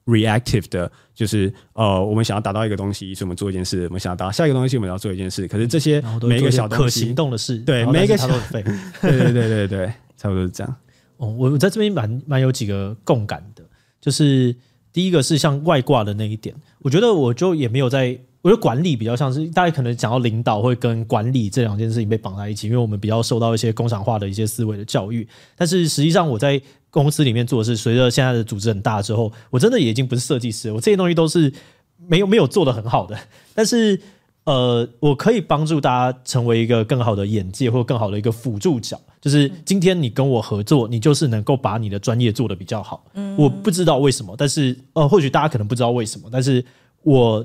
reactive 的，就是呃我们想要达到一个东西，所以我们做一件事；我们想要达到下一个东西，我们要做一件事。可是这些每一个小
可行动的事，
对每一个小 <laughs> 对对对对对，差不多是这样。
哦，我我在这边蛮蛮有几个共感的，就是第一个是像外挂的那一点，我觉得我就也没有在，我觉得管理比较像是大家可能讲到领导会跟管理这两件事情被绑在一起，因为我们比较受到一些工厂化的一些思维的教育，但是实际上我在公司里面做的是，随着现在的组织很大之后，我真的也已经不是设计师了，我这些东西都是没有没有做的很好的，但是。呃，我可以帮助大家成为一个更好的眼界，或更好的一个辅助角。就是今天你跟我合作，你就是能够把你的专业做得比较好。嗯，我不知道为什么，但是呃，或许大家可能不知道为什么，但是我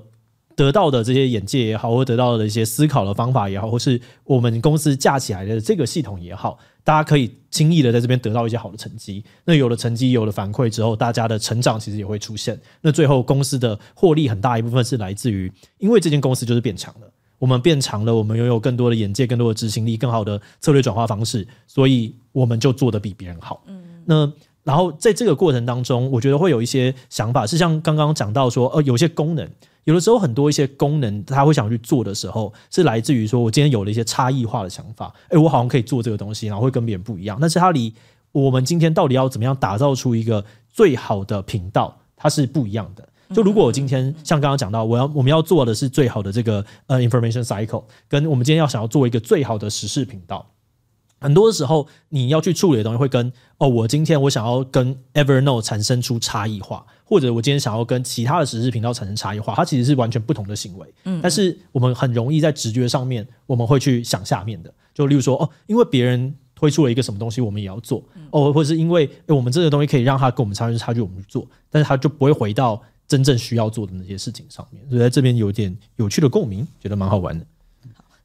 得到的这些眼界也好，或得到的一些思考的方法也好，或是我们公司架起来的这个系统也好。大家可以轻易的在这边得到一些好的成绩，那有了成绩，有了反馈之后，大家的成长其实也会出现。那最后公司的获利很大一部分是来自于，因为这间公司就是变强了，我们变强了，我们拥有更多的眼界、更多的执行力、更好的策略转化方式，所以我们就做得比别人好。嗯，那然后在这个过程当中，我觉得会有一些想法，是像刚刚讲到说，呃，有些功能。有的时候，很多一些功能，他会想去做的时候，是来自于说，我今天有了一些差异化的想法，诶，我好像可以做这个东西，然后会跟别人不一样。但是它离我们今天到底要怎么样打造出一个最好的频道，它是不一样的。就如果我今天像刚刚讲到，我要我们要做的是最好的这个呃 information cycle，跟我们今天要想要做一个最好的时事频道。很多的时候，你要去处理的东西会跟哦，我今天我想要跟 Evernote 产生出差异化，或者我今天想要跟其他的时事频道产生差异化，它其实是完全不同的行为。嗯，但是我们很容易在直觉上面，我们会去想下面的，就例如说哦，因为别人推出了一个什么东西，我们也要做哦，或者是因为我们这个东西可以让它跟我们差距差距，我们去做，但是它就不会回到真正需要做的那些事情上面。所以在这边有点有趣的共鸣，觉得蛮好玩的。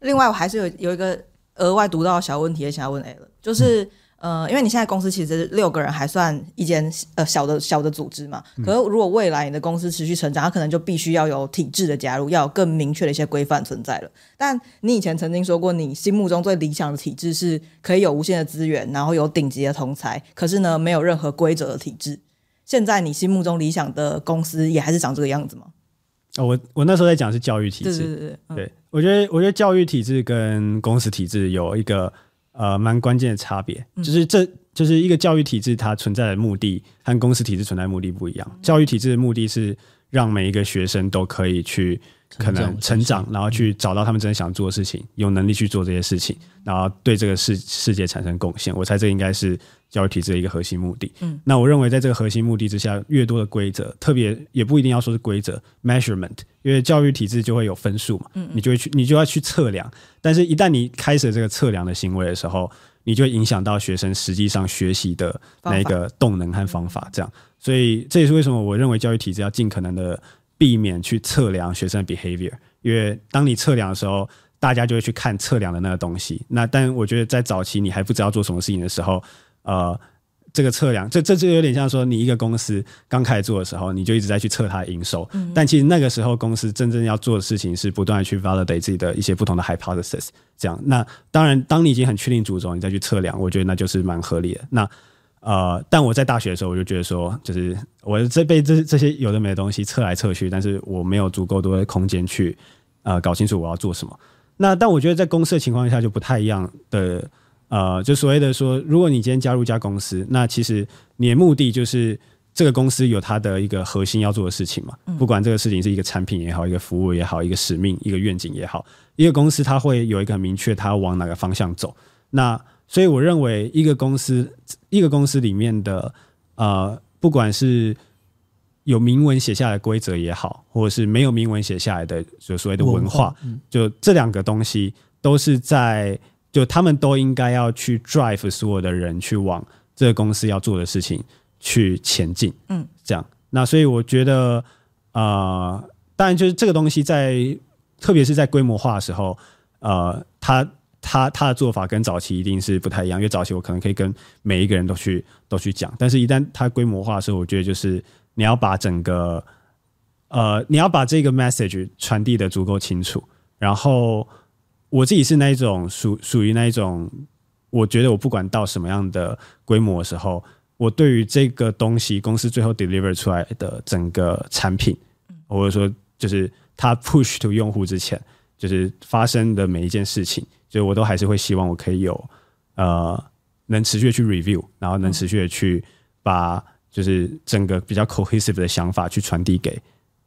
另外，我还是有有一个。额外读到小问题也想要问 Alan，就是呃，因为你现在公司其实六个人还算一间呃小的小的组织嘛。可是如果未来你的公司持续成长，它可能就必须要有体制的加入，要有更明确的一些规范存在了。但你以前曾经说过，你心目中最理想的体制是可以有无限的资源，然后有顶级的同才，可是呢，没有任何规则的体制。现在你心目中理想的公司也还是长这个样子吗？
哦，我我那时候在讲是教育体制，对对对，嗯、对我觉得我觉得教育体制跟公司体制有一个呃蛮关键的差别，就是这就是一个教育体制它存在的目的和公司体制存在的目的不一样。嗯、教育体制的目的是让每一个学生都可以去可能成长，然后去找到他们真的想做的事情，有能力去做这些事情，然后对这个世世界产生贡献。我猜这应该是。教育体制的一个核心目的，嗯，那我认为在这个核心目的之下，越多的规则，特别也不一定要说是规则，measurement，因为教育体制就会有分数嘛，嗯，你就会去，你就要去测量，但是一旦你开始这个测量的行为的时候，你就会影响到学生实际上学习的那个动能和方法，这样，所以这也是为什么我认为教育体制要尽可能的避免去测量学生的 behavior，因为当你测量的时候，大家就会去看测量的那个东西，那但我觉得在早期你还不知道做什么事情的时候。呃，这个测量，这这就有点像说，你一个公司刚开始做的时候，你就一直在去测它的营收。嗯、但其实那个时候，公司真正要做的事情是不断的去 validate 自己的一些不同的 hypothesis。这样，那当然，当你已经很确定主轴，你再去测量，我觉得那就是蛮合理的。那呃，但我在大学的时候，我就觉得说，就是我这被这这些有的没的东西测来测去，但是我没有足够多的空间去呃搞清楚我要做什么。那但我觉得在公司的情况下就不太一样的。呃，就所谓的说，如果你今天加入一家公司，那其实你的目的就是这个公司有它的一个核心要做的事情嘛。不管这个事情是一个产品也好，一个服务也好，一个使命、一个愿景也好，一个公司它会有一个很明确，它要往哪个方向走。那所以我认为，一个公司一个公司里面的呃，不管是有明文写下来规则也好，或者是没有明文写下来的，就所谓的文化，就这两个东西都是在。就他们都应该要去 drive 所有的人去往这个公司要做的事情去前进，嗯，这样。那所以我觉得，呃，当然就是这个东西在，特别是在规模化的时候，呃，他他他的做法跟早期一定是不太一样，因为早期我可能可以跟每一个人都去都去讲，但是一旦它规模化的时候，我觉得就是你要把整个，呃，你要把这个 message 传递的足够清楚，然后。我自己是那一种属属于那一种，我觉得我不管到什么样的规模的时候，我对于这个东西公司最后 deliver 出来的整个产品，或者说就是它 push to 用户之前，就是发生的每一件事情，所以我都还是会希望我可以有呃能持续的去 review，然后能持续的去把就是整个比较 cohesive 的想法去传递给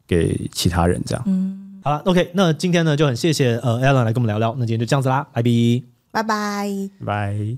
给其他人这样。嗯
好了，OK，那今天呢就很谢谢呃 Alan 来跟我们聊聊，那今天就这样子啦，拜拜，
拜拜，
拜。